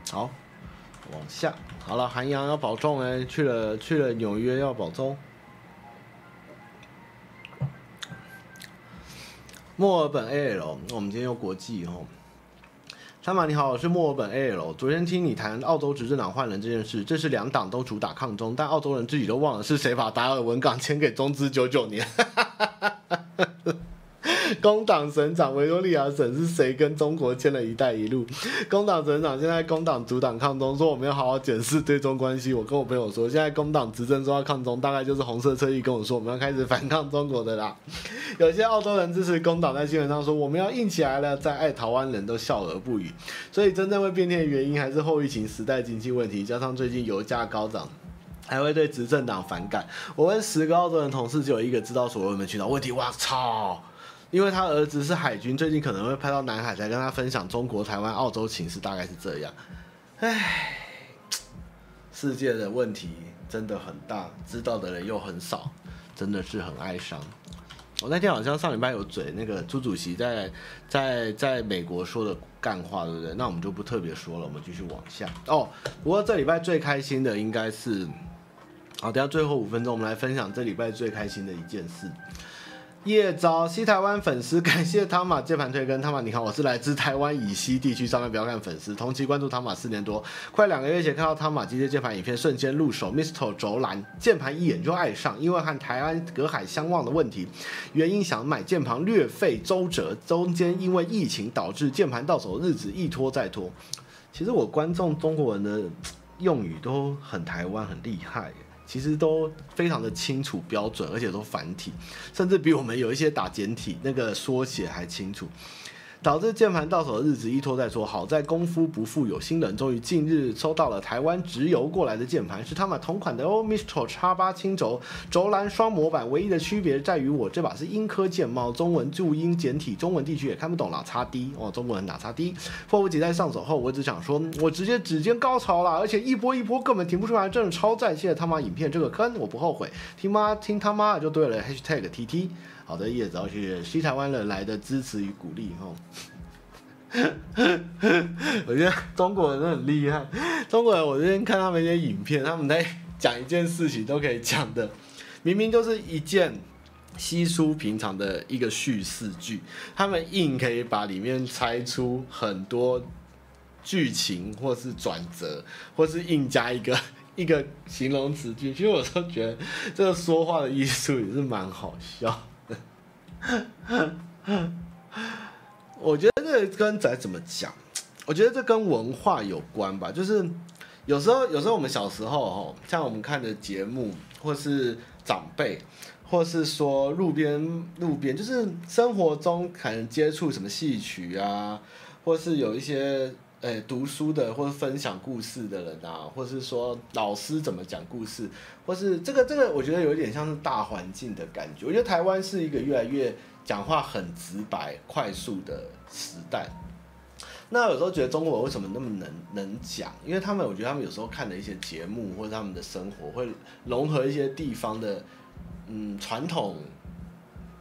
好，往下，好了，韩阳要保重哎，去了去了纽约要保重。墨尔本 AL，我们今天有国际哦。三马你好，我是墨尔本 AL。昨天听你谈澳洲执政党换人这件事，这是两党都主打抗中，但澳洲人自己都忘了是谁把达尔文港签给中资九九年。工党省长维多利亚省是谁跟中国签了一带一路？工党省长现在工党主党抗中，说我们要好好检视对中关系。我跟我朋友说，现在工党执政说要抗中，大概就是红色车衣跟我说我们要开始反抗中国的啦。有些澳洲人支持工党，在新闻上说我们要硬起来了，在爱台湾人都笑而不语。所以真正会变天的原因还是后疫情时代经济问题，加上最近油价高涨，还会对执政党反感。我问十个澳洲人同事，只有一个知道所谓的群岛问题。哇操！因为他儿子是海军，最近可能会派到南海，才跟他分享中国、台湾、澳洲情势，大概是这样。唉，世界的问题真的很大，知道的人又很少，真的是很哀伤。我那天好像上礼拜有嘴那个朱主席在在在美国说的干话，对不对？那我们就不特别说了，我们继续往下。哦，不过这礼拜最开心的应该是，好，等下最后五分钟，我们来分享这礼拜最开心的一件事。叶昭西台湾粉丝，感谢汤玛键盘推跟汤玛，你好，我是来自台湾以西地区上面不要看粉丝，同期关注汤玛四年多，快两个月前看到汤玛机械键盘影片，瞬间入手 Misto 轴蓝键盘，一眼就爱上，因为和台湾隔海相望的问题，原因想买键盘略费周折，中间因为疫情导致键盘到手的日子一拖再拖。其实我观众中国人的用语都很台湾，很厉害。其实都非常的清楚标准，而且都繁体，甚至比我们有一些打简体那个缩写还清楚。导致键盘到手的日子一拖再拖，好在功夫不负有心人，终于近日收到了台湾直邮过来的键盘，是他们同款的 OMISTO X8 轻轴轴蓝双模板，唯一的区别在于我这把是英科键帽，中文注音简体，中文地区也看不懂了，叉 D 哦，中国人打叉 D。迫不及待上手后，我只想说，我直接指尖高潮了，而且一波一波根本停不出来，真的超赞！谢谢他妈影片这个坑，我不后悔，听妈听他妈就对了，#hashtag TT。好的，叶子，谢谢西台湾人来的支持与鼓励哈。我觉得中国人很厉害，中国人我最近看他们一些影片，他们在讲一件事情都可以讲的，明明就是一件稀疏平常的一个叙事剧，他们硬可以把里面拆出很多剧情，或是转折，或是硬加一个 一个形容词句。其实我都觉得这个说话的艺术也是蛮好笑。我觉得这跟仔怎么讲？我觉得这跟文化有关吧。就是有时候，有时候我们小时候哈，像我们看的节目，或是长辈，或是说路边路边，就是生活中可能接触什么戏曲啊，或是有一些。哎，读书的或者分享故事的人啊，或是说老师怎么讲故事，或是这个这个，我觉得有点像是大环境的感觉。我觉得台湾是一个越来越讲话很直白、快速的时代。那有时候觉得中国为什么那么能能讲？因为他们，我觉得他们有时候看的一些节目或者他们的生活，会融合一些地方的嗯传统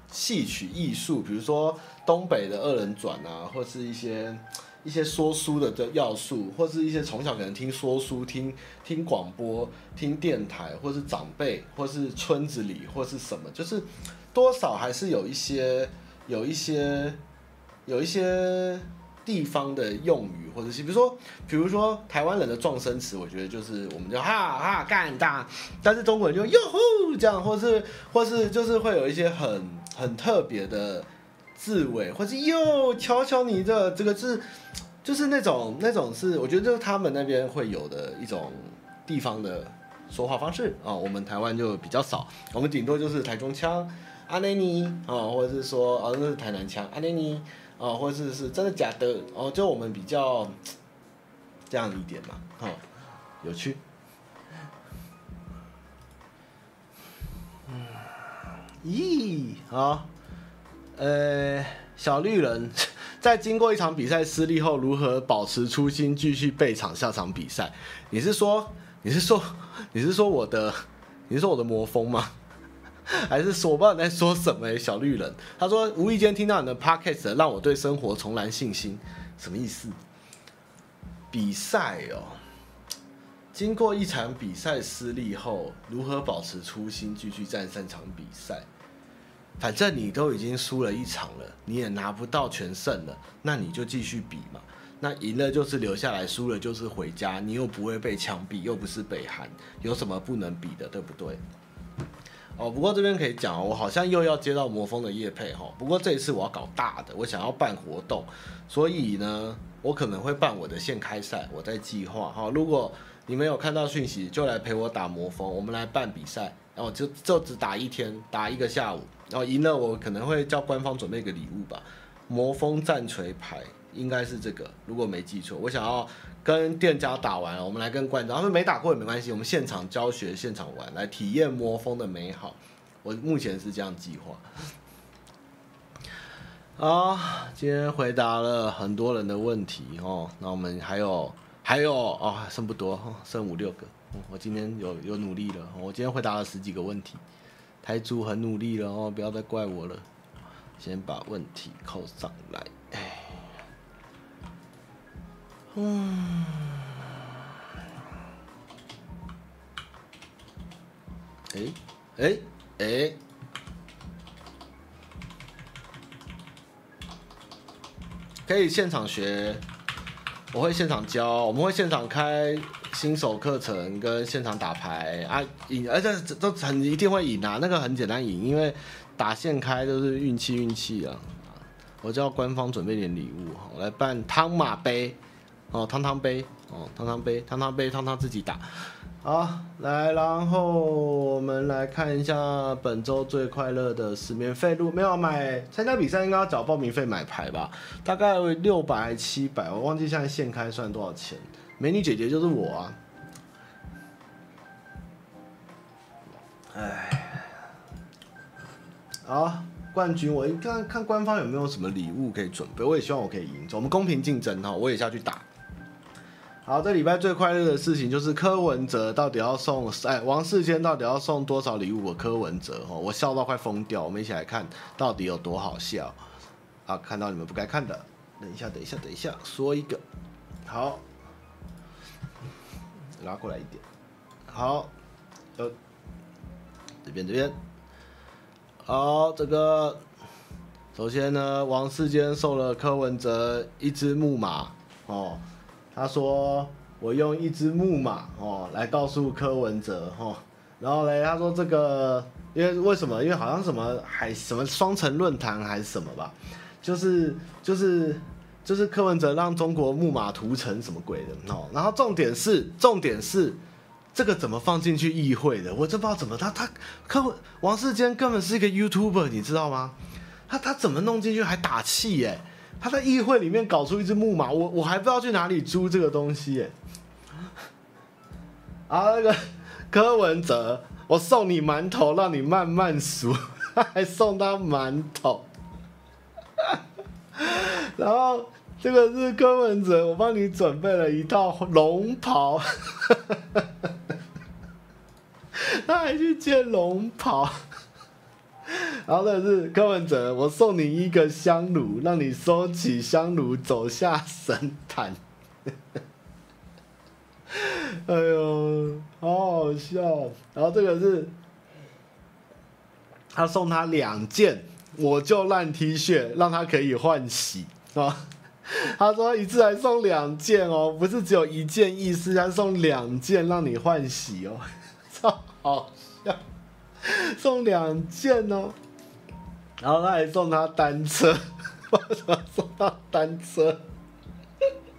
戏曲艺术，比如说东北的二人转啊，或是一些。一些说书的的要素，或是一些从小可能听说书、听听广播、听电台，或是长辈，或是村子里，或是什么，就是多少还是有一些、有一些、有一些地方的用语，或者是比如说，比如说台湾人的状声词，我觉得就是我们就哈哈干大，但是中国人就哟呼这样，或是或是就是会有一些很很特别的。字尾，或是哟，瞧瞧你这这个字，就是那种那种是，我觉得就是他们那边会有的一种地方的说话方式。啊、我们台湾就比较少，我们顶多就是台中腔，阿内尼。啊，或者是说哦，那是台南腔，阿内尼。啊，或者是是真的假的。哦，就我们比较这样一点嘛，哈、哦，有趣。嗯，咦，好。呃，小绿人 在经过一场比赛失利后，如何保持初心，继续备场下场比赛？你是说，你是说，你是说我的，你是说我的魔风吗？还是说我不知道你在说什么、欸？小绿人，他说无意间听到你的 podcast，让我对生活重燃信心，什么意思？比赛哦，经过一场比赛失利后，如何保持初心，继续战胜场比赛？反正你都已经输了一场了，你也拿不到全胜了，那你就继续比嘛。那赢了就是留下来，输了就是回家。你又不会被枪毙，又不是北韩，有什么不能比的，对不对？哦，不过这边可以讲，我好像又要接到魔蜂的业配哈。不过这一次我要搞大的，我想要办活动，所以呢，我可能会办我的现开赛，我在计划哈。如果你没有看到讯息，就来陪我打魔蜂，我们来办比赛，然后就就只打一天，打一个下午。然后赢了，我可能会叫官方准备一个礼物吧。魔风战锤牌应该是这个，如果没记错。我想要跟店家打完，我们来跟观众，他们没打过也没关系，我们现场教学，现场玩，来体验魔风的美好。我目前是这样计划。啊，今天回答了很多人的问题哦。那我们还有还有哦，剩不多，剩五六个。我今天有有努力了，我今天回答了十几个问题。台主很努力了哦，不要再怪我了。先把问题扣上来。哎，嗯，哎哎哎，可以现场学，我会现场教，我们会现场开。新手课程跟现场打牌啊，赢，而且都很一定会赢啊，那个很简单赢，因为打现开都是运气运气啊。我叫官方准备点礼物哈，我来办汤马杯哦，汤汤杯哦，汤汤杯，汤汤杯，汤汤自己打。好，来，然后我们来看一下本周最快乐的是免费路，没有买参加比赛应该要缴报名费买牌吧，大概六百还七百，我忘记现在现开算多少钱。美女姐姐就是我啊！哎，好，冠军，我一看看官方有没有什么礼物可以准备，我也希望我可以赢，我们公平竞争哈，我也下去打。好，这礼拜最快乐的事情就是柯文哲到底要送，哎，王世坚到底要送多少礼物？我柯文哲哈，我笑到快疯掉，我们一起来看到底有多好笑。好，看到你们不该看的，等一下，等一下，等一下，说一个，好。拉过来一点，好，呃，这边这边，好，这个首先呢，王世坚送了柯文哲一只木马哦，他说我用一只木马哦来告诉柯文哲哦，然后嘞，他说这个，因为为什么？因为好像什么还什么双城论坛还是什么吧，就是就是就是柯文哲让中国木马屠城什么鬼的哦。然后重点是重点是这个怎么放进去议会的？我真不知道怎么他他柯文王世坚根本是一个 YouTuber，你知道吗？他他怎么弄进去还打气耶？他在议会里面搞出一只木马，我我还不知道去哪里租这个东西耶。啊，那个。柯文哲，我送你馒头，让你慢慢数，还送他馒头。然后这个是柯文哲，我帮你准备了一套龙袍，他还去见龙袍。然后这个是柯文哲，我送你一个香炉，让你收起香炉，走下神坛。哎呦，好好笑！然后这个是，他送他两件我就烂 T 恤，让他可以换洗啊。他说一次还送两件哦，不是只有一件意思，他送两件让你换洗哦，超好笑，送两件哦。然后他还送他单车，为什么送他单车？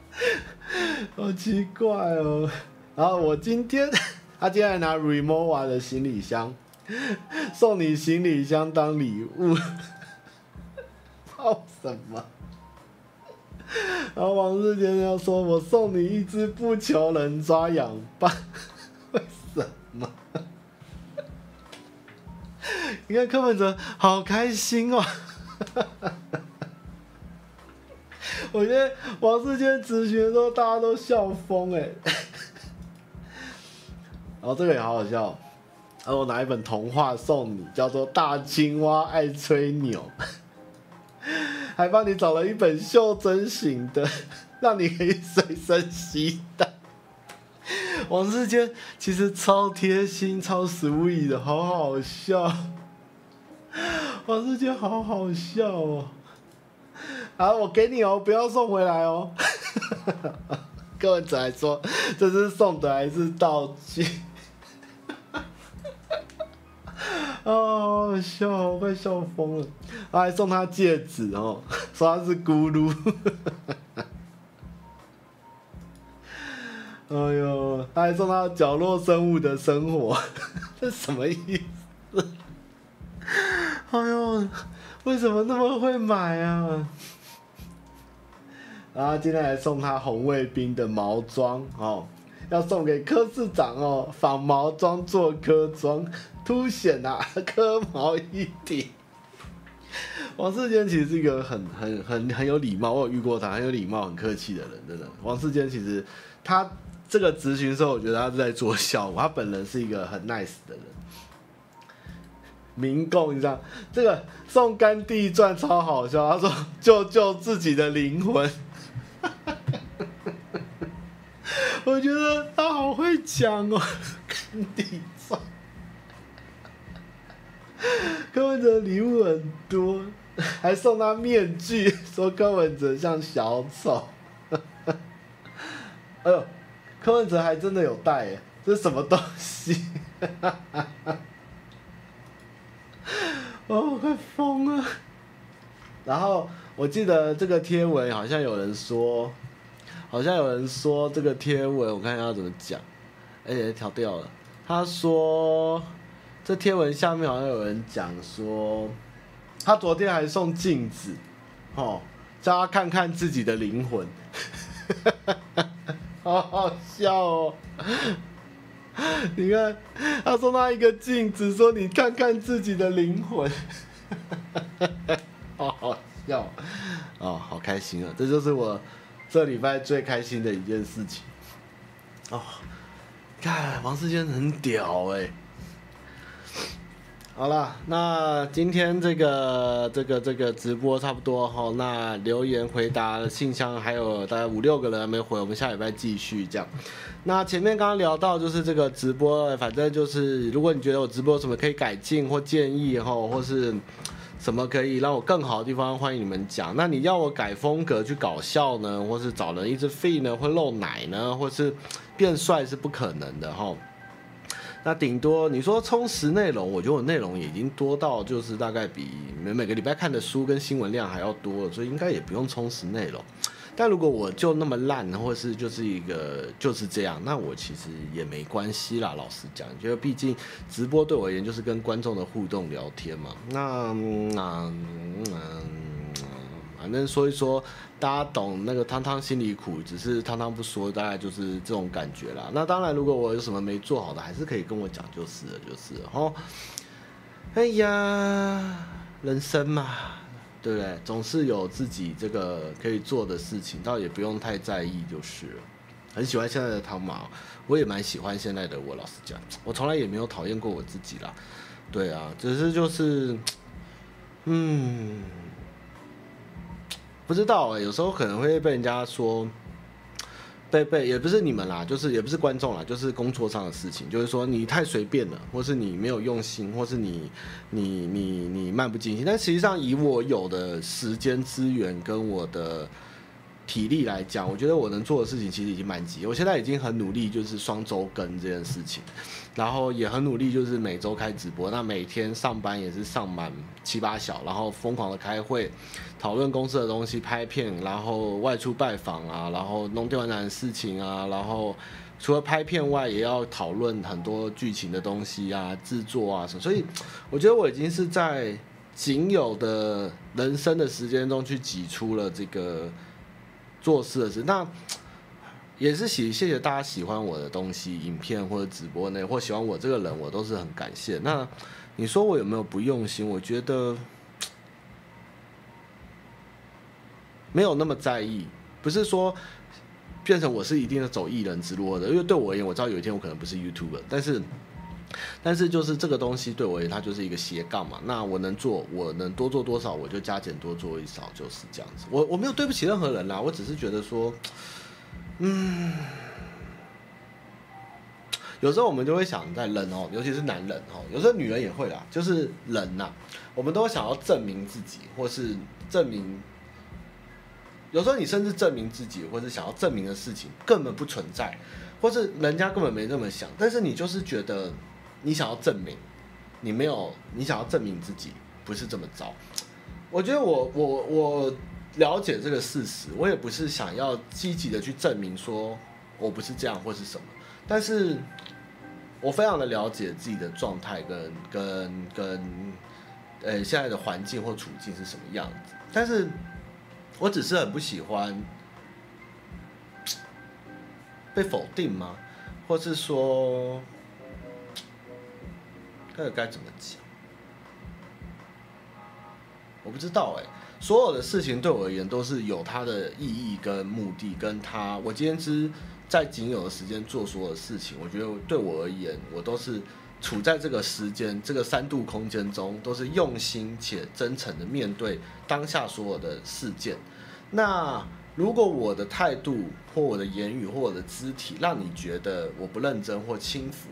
好奇怪哦。然后我今天，他今天还拿 Remova 的行李箱，送你行李箱当礼物，操什么？然后王世坚要说，我送你一只不求人抓痒棒，为什么？你看柯文哲好开心哦，我觉得王世坚咨询的时候，大家都笑疯哎。然后这个也好好笑，后我拿一本童话送你，叫做《大青蛙爱吹牛》，还帮你找了一本袖珍型的，让你可以随身携带。王世坚其实超贴心、超 sweet 的，好好笑。王世坚好好笑哦！啊，我给你哦，不要送回来哦。柯文哲还说这是送的还是道具？啊，好笑，我快笑疯了！他还送他戒指哦，说他是咕噜。哎呦，他还送他角落生物的生活，这什么意思？哎呦，为什么那么会买啊？然后今天还送他红卫兵的毛装哦。要送给柯市长哦，仿毛装做柯装，凸显啊 柯毛一体。王世坚其实是一个很很很很有礼貌，我有遇过他，很有礼貌、很客气的人，真的。王世坚其实他这个质询时候，我觉得他是在做效果，他本人是一个很 nice 的人。民共，你知道这个送甘地传超好笑，他说救救自己的灵魂。我觉得他好会讲哦，甘地，柯文哲礼物很多，还送他面具，说柯文哲像小丑。哎呦，柯文哲还真的有带耶，这是什么东西？哦，快疯了！然后我记得这个贴文好像有人说。好像有人说这个贴文，我看一下要怎么讲，而且调掉了。他说这贴文下面好像有人讲说，他昨天还送镜子，哦，叫他看看自己的灵魂，好好笑哦。你看，他送他一个镜子，说你看看自己的灵魂，好好笑，哦，好开心啊！这就是我。这礼拜最开心的一件事情哦，看王世坚很屌哎！好了，那今天这个这个这个直播差不多哈，那留言回答信箱还有大概五六个人还没回，我们下礼拜继续这样。那前面刚刚聊到就是这个直播，反正就是如果你觉得我直播有什么可以改进或建议哈，或是。什么可以让我更好的地方，欢迎你们讲。那你要我改风格去搞笑呢，或是找人一直废呢，会露奶呢，或是变帅是不可能的哈。那顶多你说充实内容，我觉得我内容已经多到就是大概比每每个礼拜看的书跟新闻量还要多了，所以应该也不用充实内容。但如果我就那么烂，或是就是一个就是这样，那我其实也没关系啦。老实讲，因为毕竟直播对我而言就是跟观众的互动聊天嘛。那那，嗯，反正说一说，大家懂那个汤汤心里苦，只是汤汤不说，大概就是这种感觉啦。那当然，如果我有什么没做好的，还是可以跟我讲，就是了，就是哦。哎呀，人生嘛。对不对？总是有自己这个可以做的事情，倒也不用太在意就是了。很喜欢现在的汤马，我也蛮喜欢现在的我。老实讲，我从来也没有讨厌过我自己啦。对啊，只是就是，嗯，不知道哎，有时候可能会被人家说。被被也不是你们啦，就是也不是观众啦，就是工作上的事情，就是说你太随便了，或是你没有用心，或是你你你你漫不经心。但实际上，以我有的时间资源跟我的。体力来讲，我觉得我能做的事情其实已经蛮急。我现在已经很努力，就是双周更这件事情，然后也很努力，就是每周开直播。那每天上班也是上满七八小，然后疯狂的开会，讨论公司的东西，拍片，然后外出拜访啊，然后弄电玩展的事情啊，然后除了拍片外，也要讨论很多剧情的东西啊，制作啊什么。所以我觉得我已经是在仅有的人生的时间中去挤出了这个。做事的事，那也是喜谢谢大家喜欢我的东西，影片或者直播内，或喜欢我这个人，我都是很感谢。那你说我有没有不用心？我觉得 没有那么在意，不是说变成我是一定要走艺人之路的，因为对我而言，我知道有一天我可能不是 YouTuber，但是。但是就是这个东西对我而言，它就是一个斜杠嘛。那我能做，我能多做多少，我就加减多做一少，就是这样子。我我没有对不起任何人啦，我只是觉得说，嗯，有时候我们就会想，在人哦，尤其是男人哦，有时候女人也会啦，就是人呐，我们都想要证明自己，或是证明，有时候你甚至证明自己，或是想要证明的事情根本不存在，或是人家根本没这么想，但是你就是觉得。你想要证明，你没有，你想要证明自己不是这么糟。我觉得我我我了解这个事实，我也不是想要积极的去证明说我不是这样或是什么，但是我非常的了解自己的状态跟跟跟呃现在的环境或处境是什么样子，但是我只是很不喜欢被否定吗？或是说？这个该怎么讲？我不知道哎。所有的事情对我而言都是有它的意义跟目的，跟它。我今天只在仅有的时间做所有的事情，我觉得对我而言，我都是处在这个时间、这个三度空间中，都是用心且真诚的面对当下所有的事件。那如果我的态度或我的言语或我的肢体让你觉得我不认真或轻浮，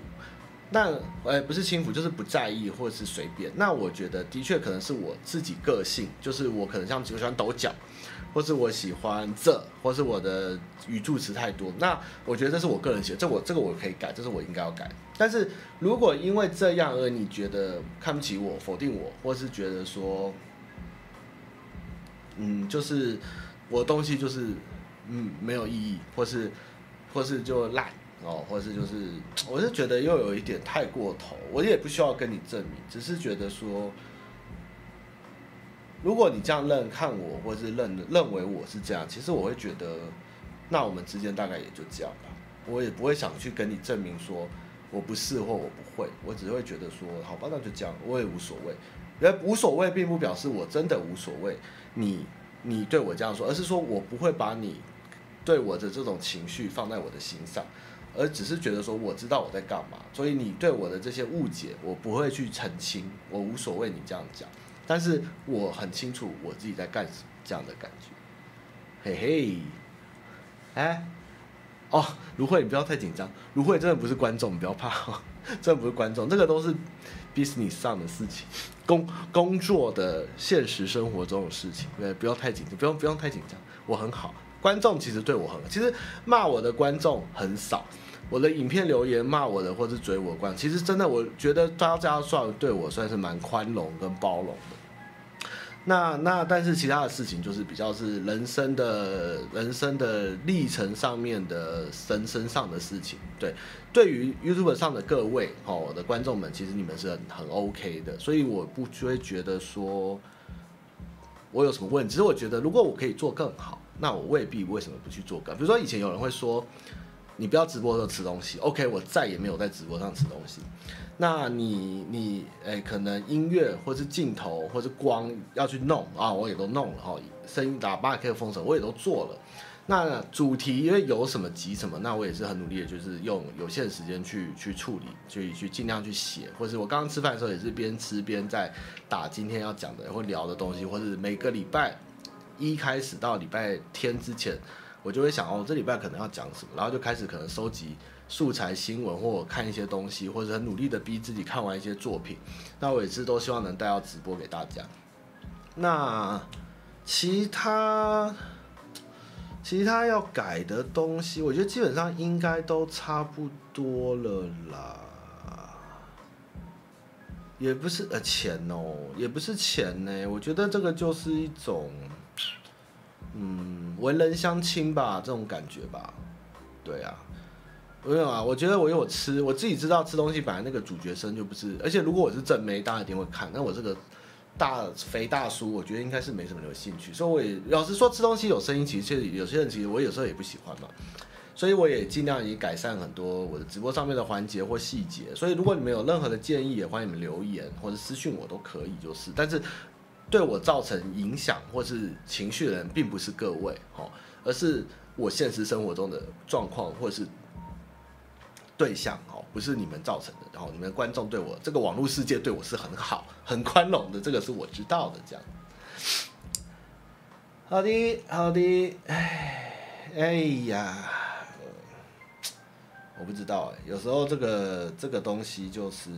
那呃不是轻浮，就是不在意或者是随便。那我觉得的确可能是我自己个性，就是我可能像我喜欢抖脚，或是我喜欢这，或是我的语助词太多。那我觉得这是我个人喜欢，这我这个我可以改，这是我应该要改。但是如果因为这样而你觉得看不起我、否定我，或是觉得说，嗯，就是我东西就是嗯没有意义，或是或是就烂。哦，或者是就是，我是觉得又有一点太过头，我也不需要跟你证明，只是觉得说，如果你这样认看我，或是认认为我是这样，其实我会觉得，那我们之间大概也就这样吧，我也不会想去跟你证明说我不是或我不会，我只会觉得说，好吧，那就这样，我也无所谓。而无所谓并不表示我真的无所谓，你你对我这样说，而是说我不会把你对我的这种情绪放在我的心上。而只是觉得说，我知道我在干嘛，所以你对我的这些误解，我不会去澄清，我无所谓你这样讲，但是我很清楚我自己在干什么这样的感觉，嘿嘿，哎，哦，如慧，你不要太紧张，如慧真的不是观众，你不要怕，真的不是观众，这个都是 business 上的事情，工工作的现实生活中的事情，对，不要太紧张，不用不用太紧张，我很好。观众其实对我很好，其实骂我的观众很少，我的影片留言骂我的或是追我关，其实真的我觉得大家算对我算是蛮宽容跟包容的。那那但是其他的事情就是比较是人生的人生的历程上面的身身上的事情，对，对于 YouTube 上的各位哦，我的观众们，其实你们是很很 OK 的，所以我不会觉得说我有什么问题，只是我觉得如果我可以做更好，那我未必为什么不去做更。比如说以前有人会说。你不要直播的时候吃东西，OK，我再也没有在直播上吃东西。那你你诶、可能音乐或是镜头或是光要去弄啊，我也都弄了哈，声音喇叭可以封神，我也都做了。那主题因为有什么急什么，那我也是很努力的，就是用有限时间去去处理，去去尽量去写，或是我刚刚吃饭的时候也是边吃边在打今天要讲的或聊的东西，或是每个礼拜一开始到礼拜天之前。我就会想哦，这礼拜可能要讲什么，然后就开始可能收集素材、新闻，或看一些东西，或者很努力的逼自己看完一些作品。那我也是都希望能带到直播给大家。那其他其他要改的东西，我觉得基本上应该都差不多了啦。也不是呃钱哦，也不是钱呢。我觉得这个就是一种。嗯，文人相亲吧，这种感觉吧，对啊，没有啊，我觉得我有吃，我自己知道吃东西本来那个主角声就不是，而且如果我是正妹，大家一定会看。那我这个大肥大叔，我觉得应该是没什么有兴趣。所以我也老实说，吃东西有声音，其实有些人其实我有时候也不喜欢嘛。所以我也尽量以改善很多我的直播上面的环节或细节。所以如果你们有任何的建议，也欢迎你们留言或者私讯我都可以，就是，但是。对我造成影响或是情绪的人，并不是各位哦，而是我现实生活中的状况或是对象，哦，不是你们造成的。然后你们观众对我这个网络世界对我是很好、很宽容的，这个是我知道的。这样，好的，好的，哎，哎呀，我不知道，有时候这个这个东西就是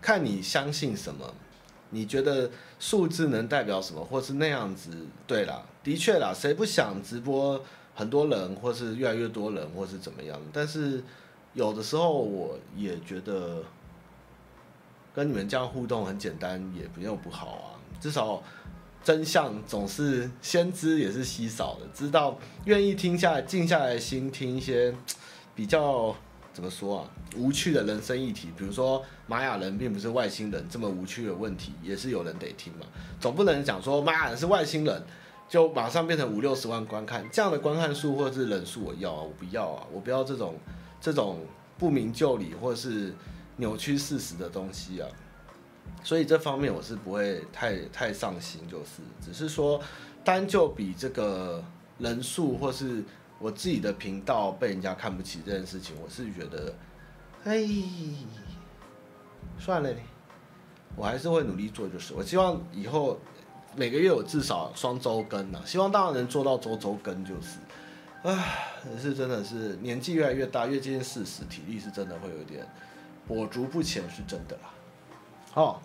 看你相信什么。你觉得数字能代表什么，或是那样子？对啦，的确啦，谁不想直播很多人，或是越来越多人，或是怎么样？但是有的时候我也觉得跟你们这样互动很简单，也没有不好啊。至少真相总是先知也是稀少的，知道愿意听下来，静下来心听一些比较。怎么说啊？无趣的人生议题，比如说玛雅人并不是外星人这么无趣的问题，也是有人得听嘛。总不能讲说玛雅人是外星人，就马上变成五六十万观看这样的观看数或者是人数，我要啊，我不要啊，我不要这种这种不明就里或者是扭曲事实的东西啊。所以这方面我是不会太太上心，就是只是说单就比这个人数或是。我自己的频道被人家看不起这件事情，我是觉得，哎，算了，我还是会努力做，就是我希望以后每个月我至少双周更啊，希望当然能做到周周更，就是，唉，是真的是年纪越来越大，越接近四十，体力是真的会有点跛足不前，是真的啦。好，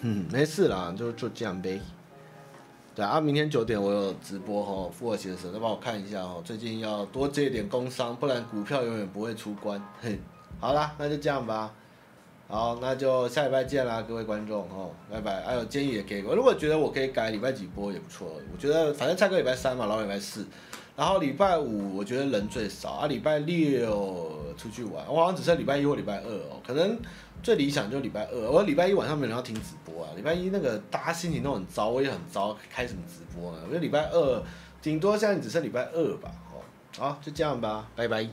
嗯，没事啦，就就这样呗。对啊，明天九点我有直播哈，富尔先生，再帮我看一下哦，最近要多接一点工商，不然股票永远不会出关。嘿，好啦，那就这样吧，好，那就下礼拜见啦，各位观众哦，拜拜。还有建议也可以，我如果觉得我可以改礼拜几播也不错，我觉得反正蔡哥礼拜三嘛，然后礼拜四，然后礼拜五我觉得人最少啊，礼拜六出去玩，我好像只剩礼拜一或礼拜二哦，可能。最理想就礼拜二，我礼拜一晚上没人要听直播啊。礼拜一那个大家心情都很糟，我也很糟，开什么直播呢？我觉得礼拜二顶多现在只剩礼拜二吧。好，就这样吧，拜拜。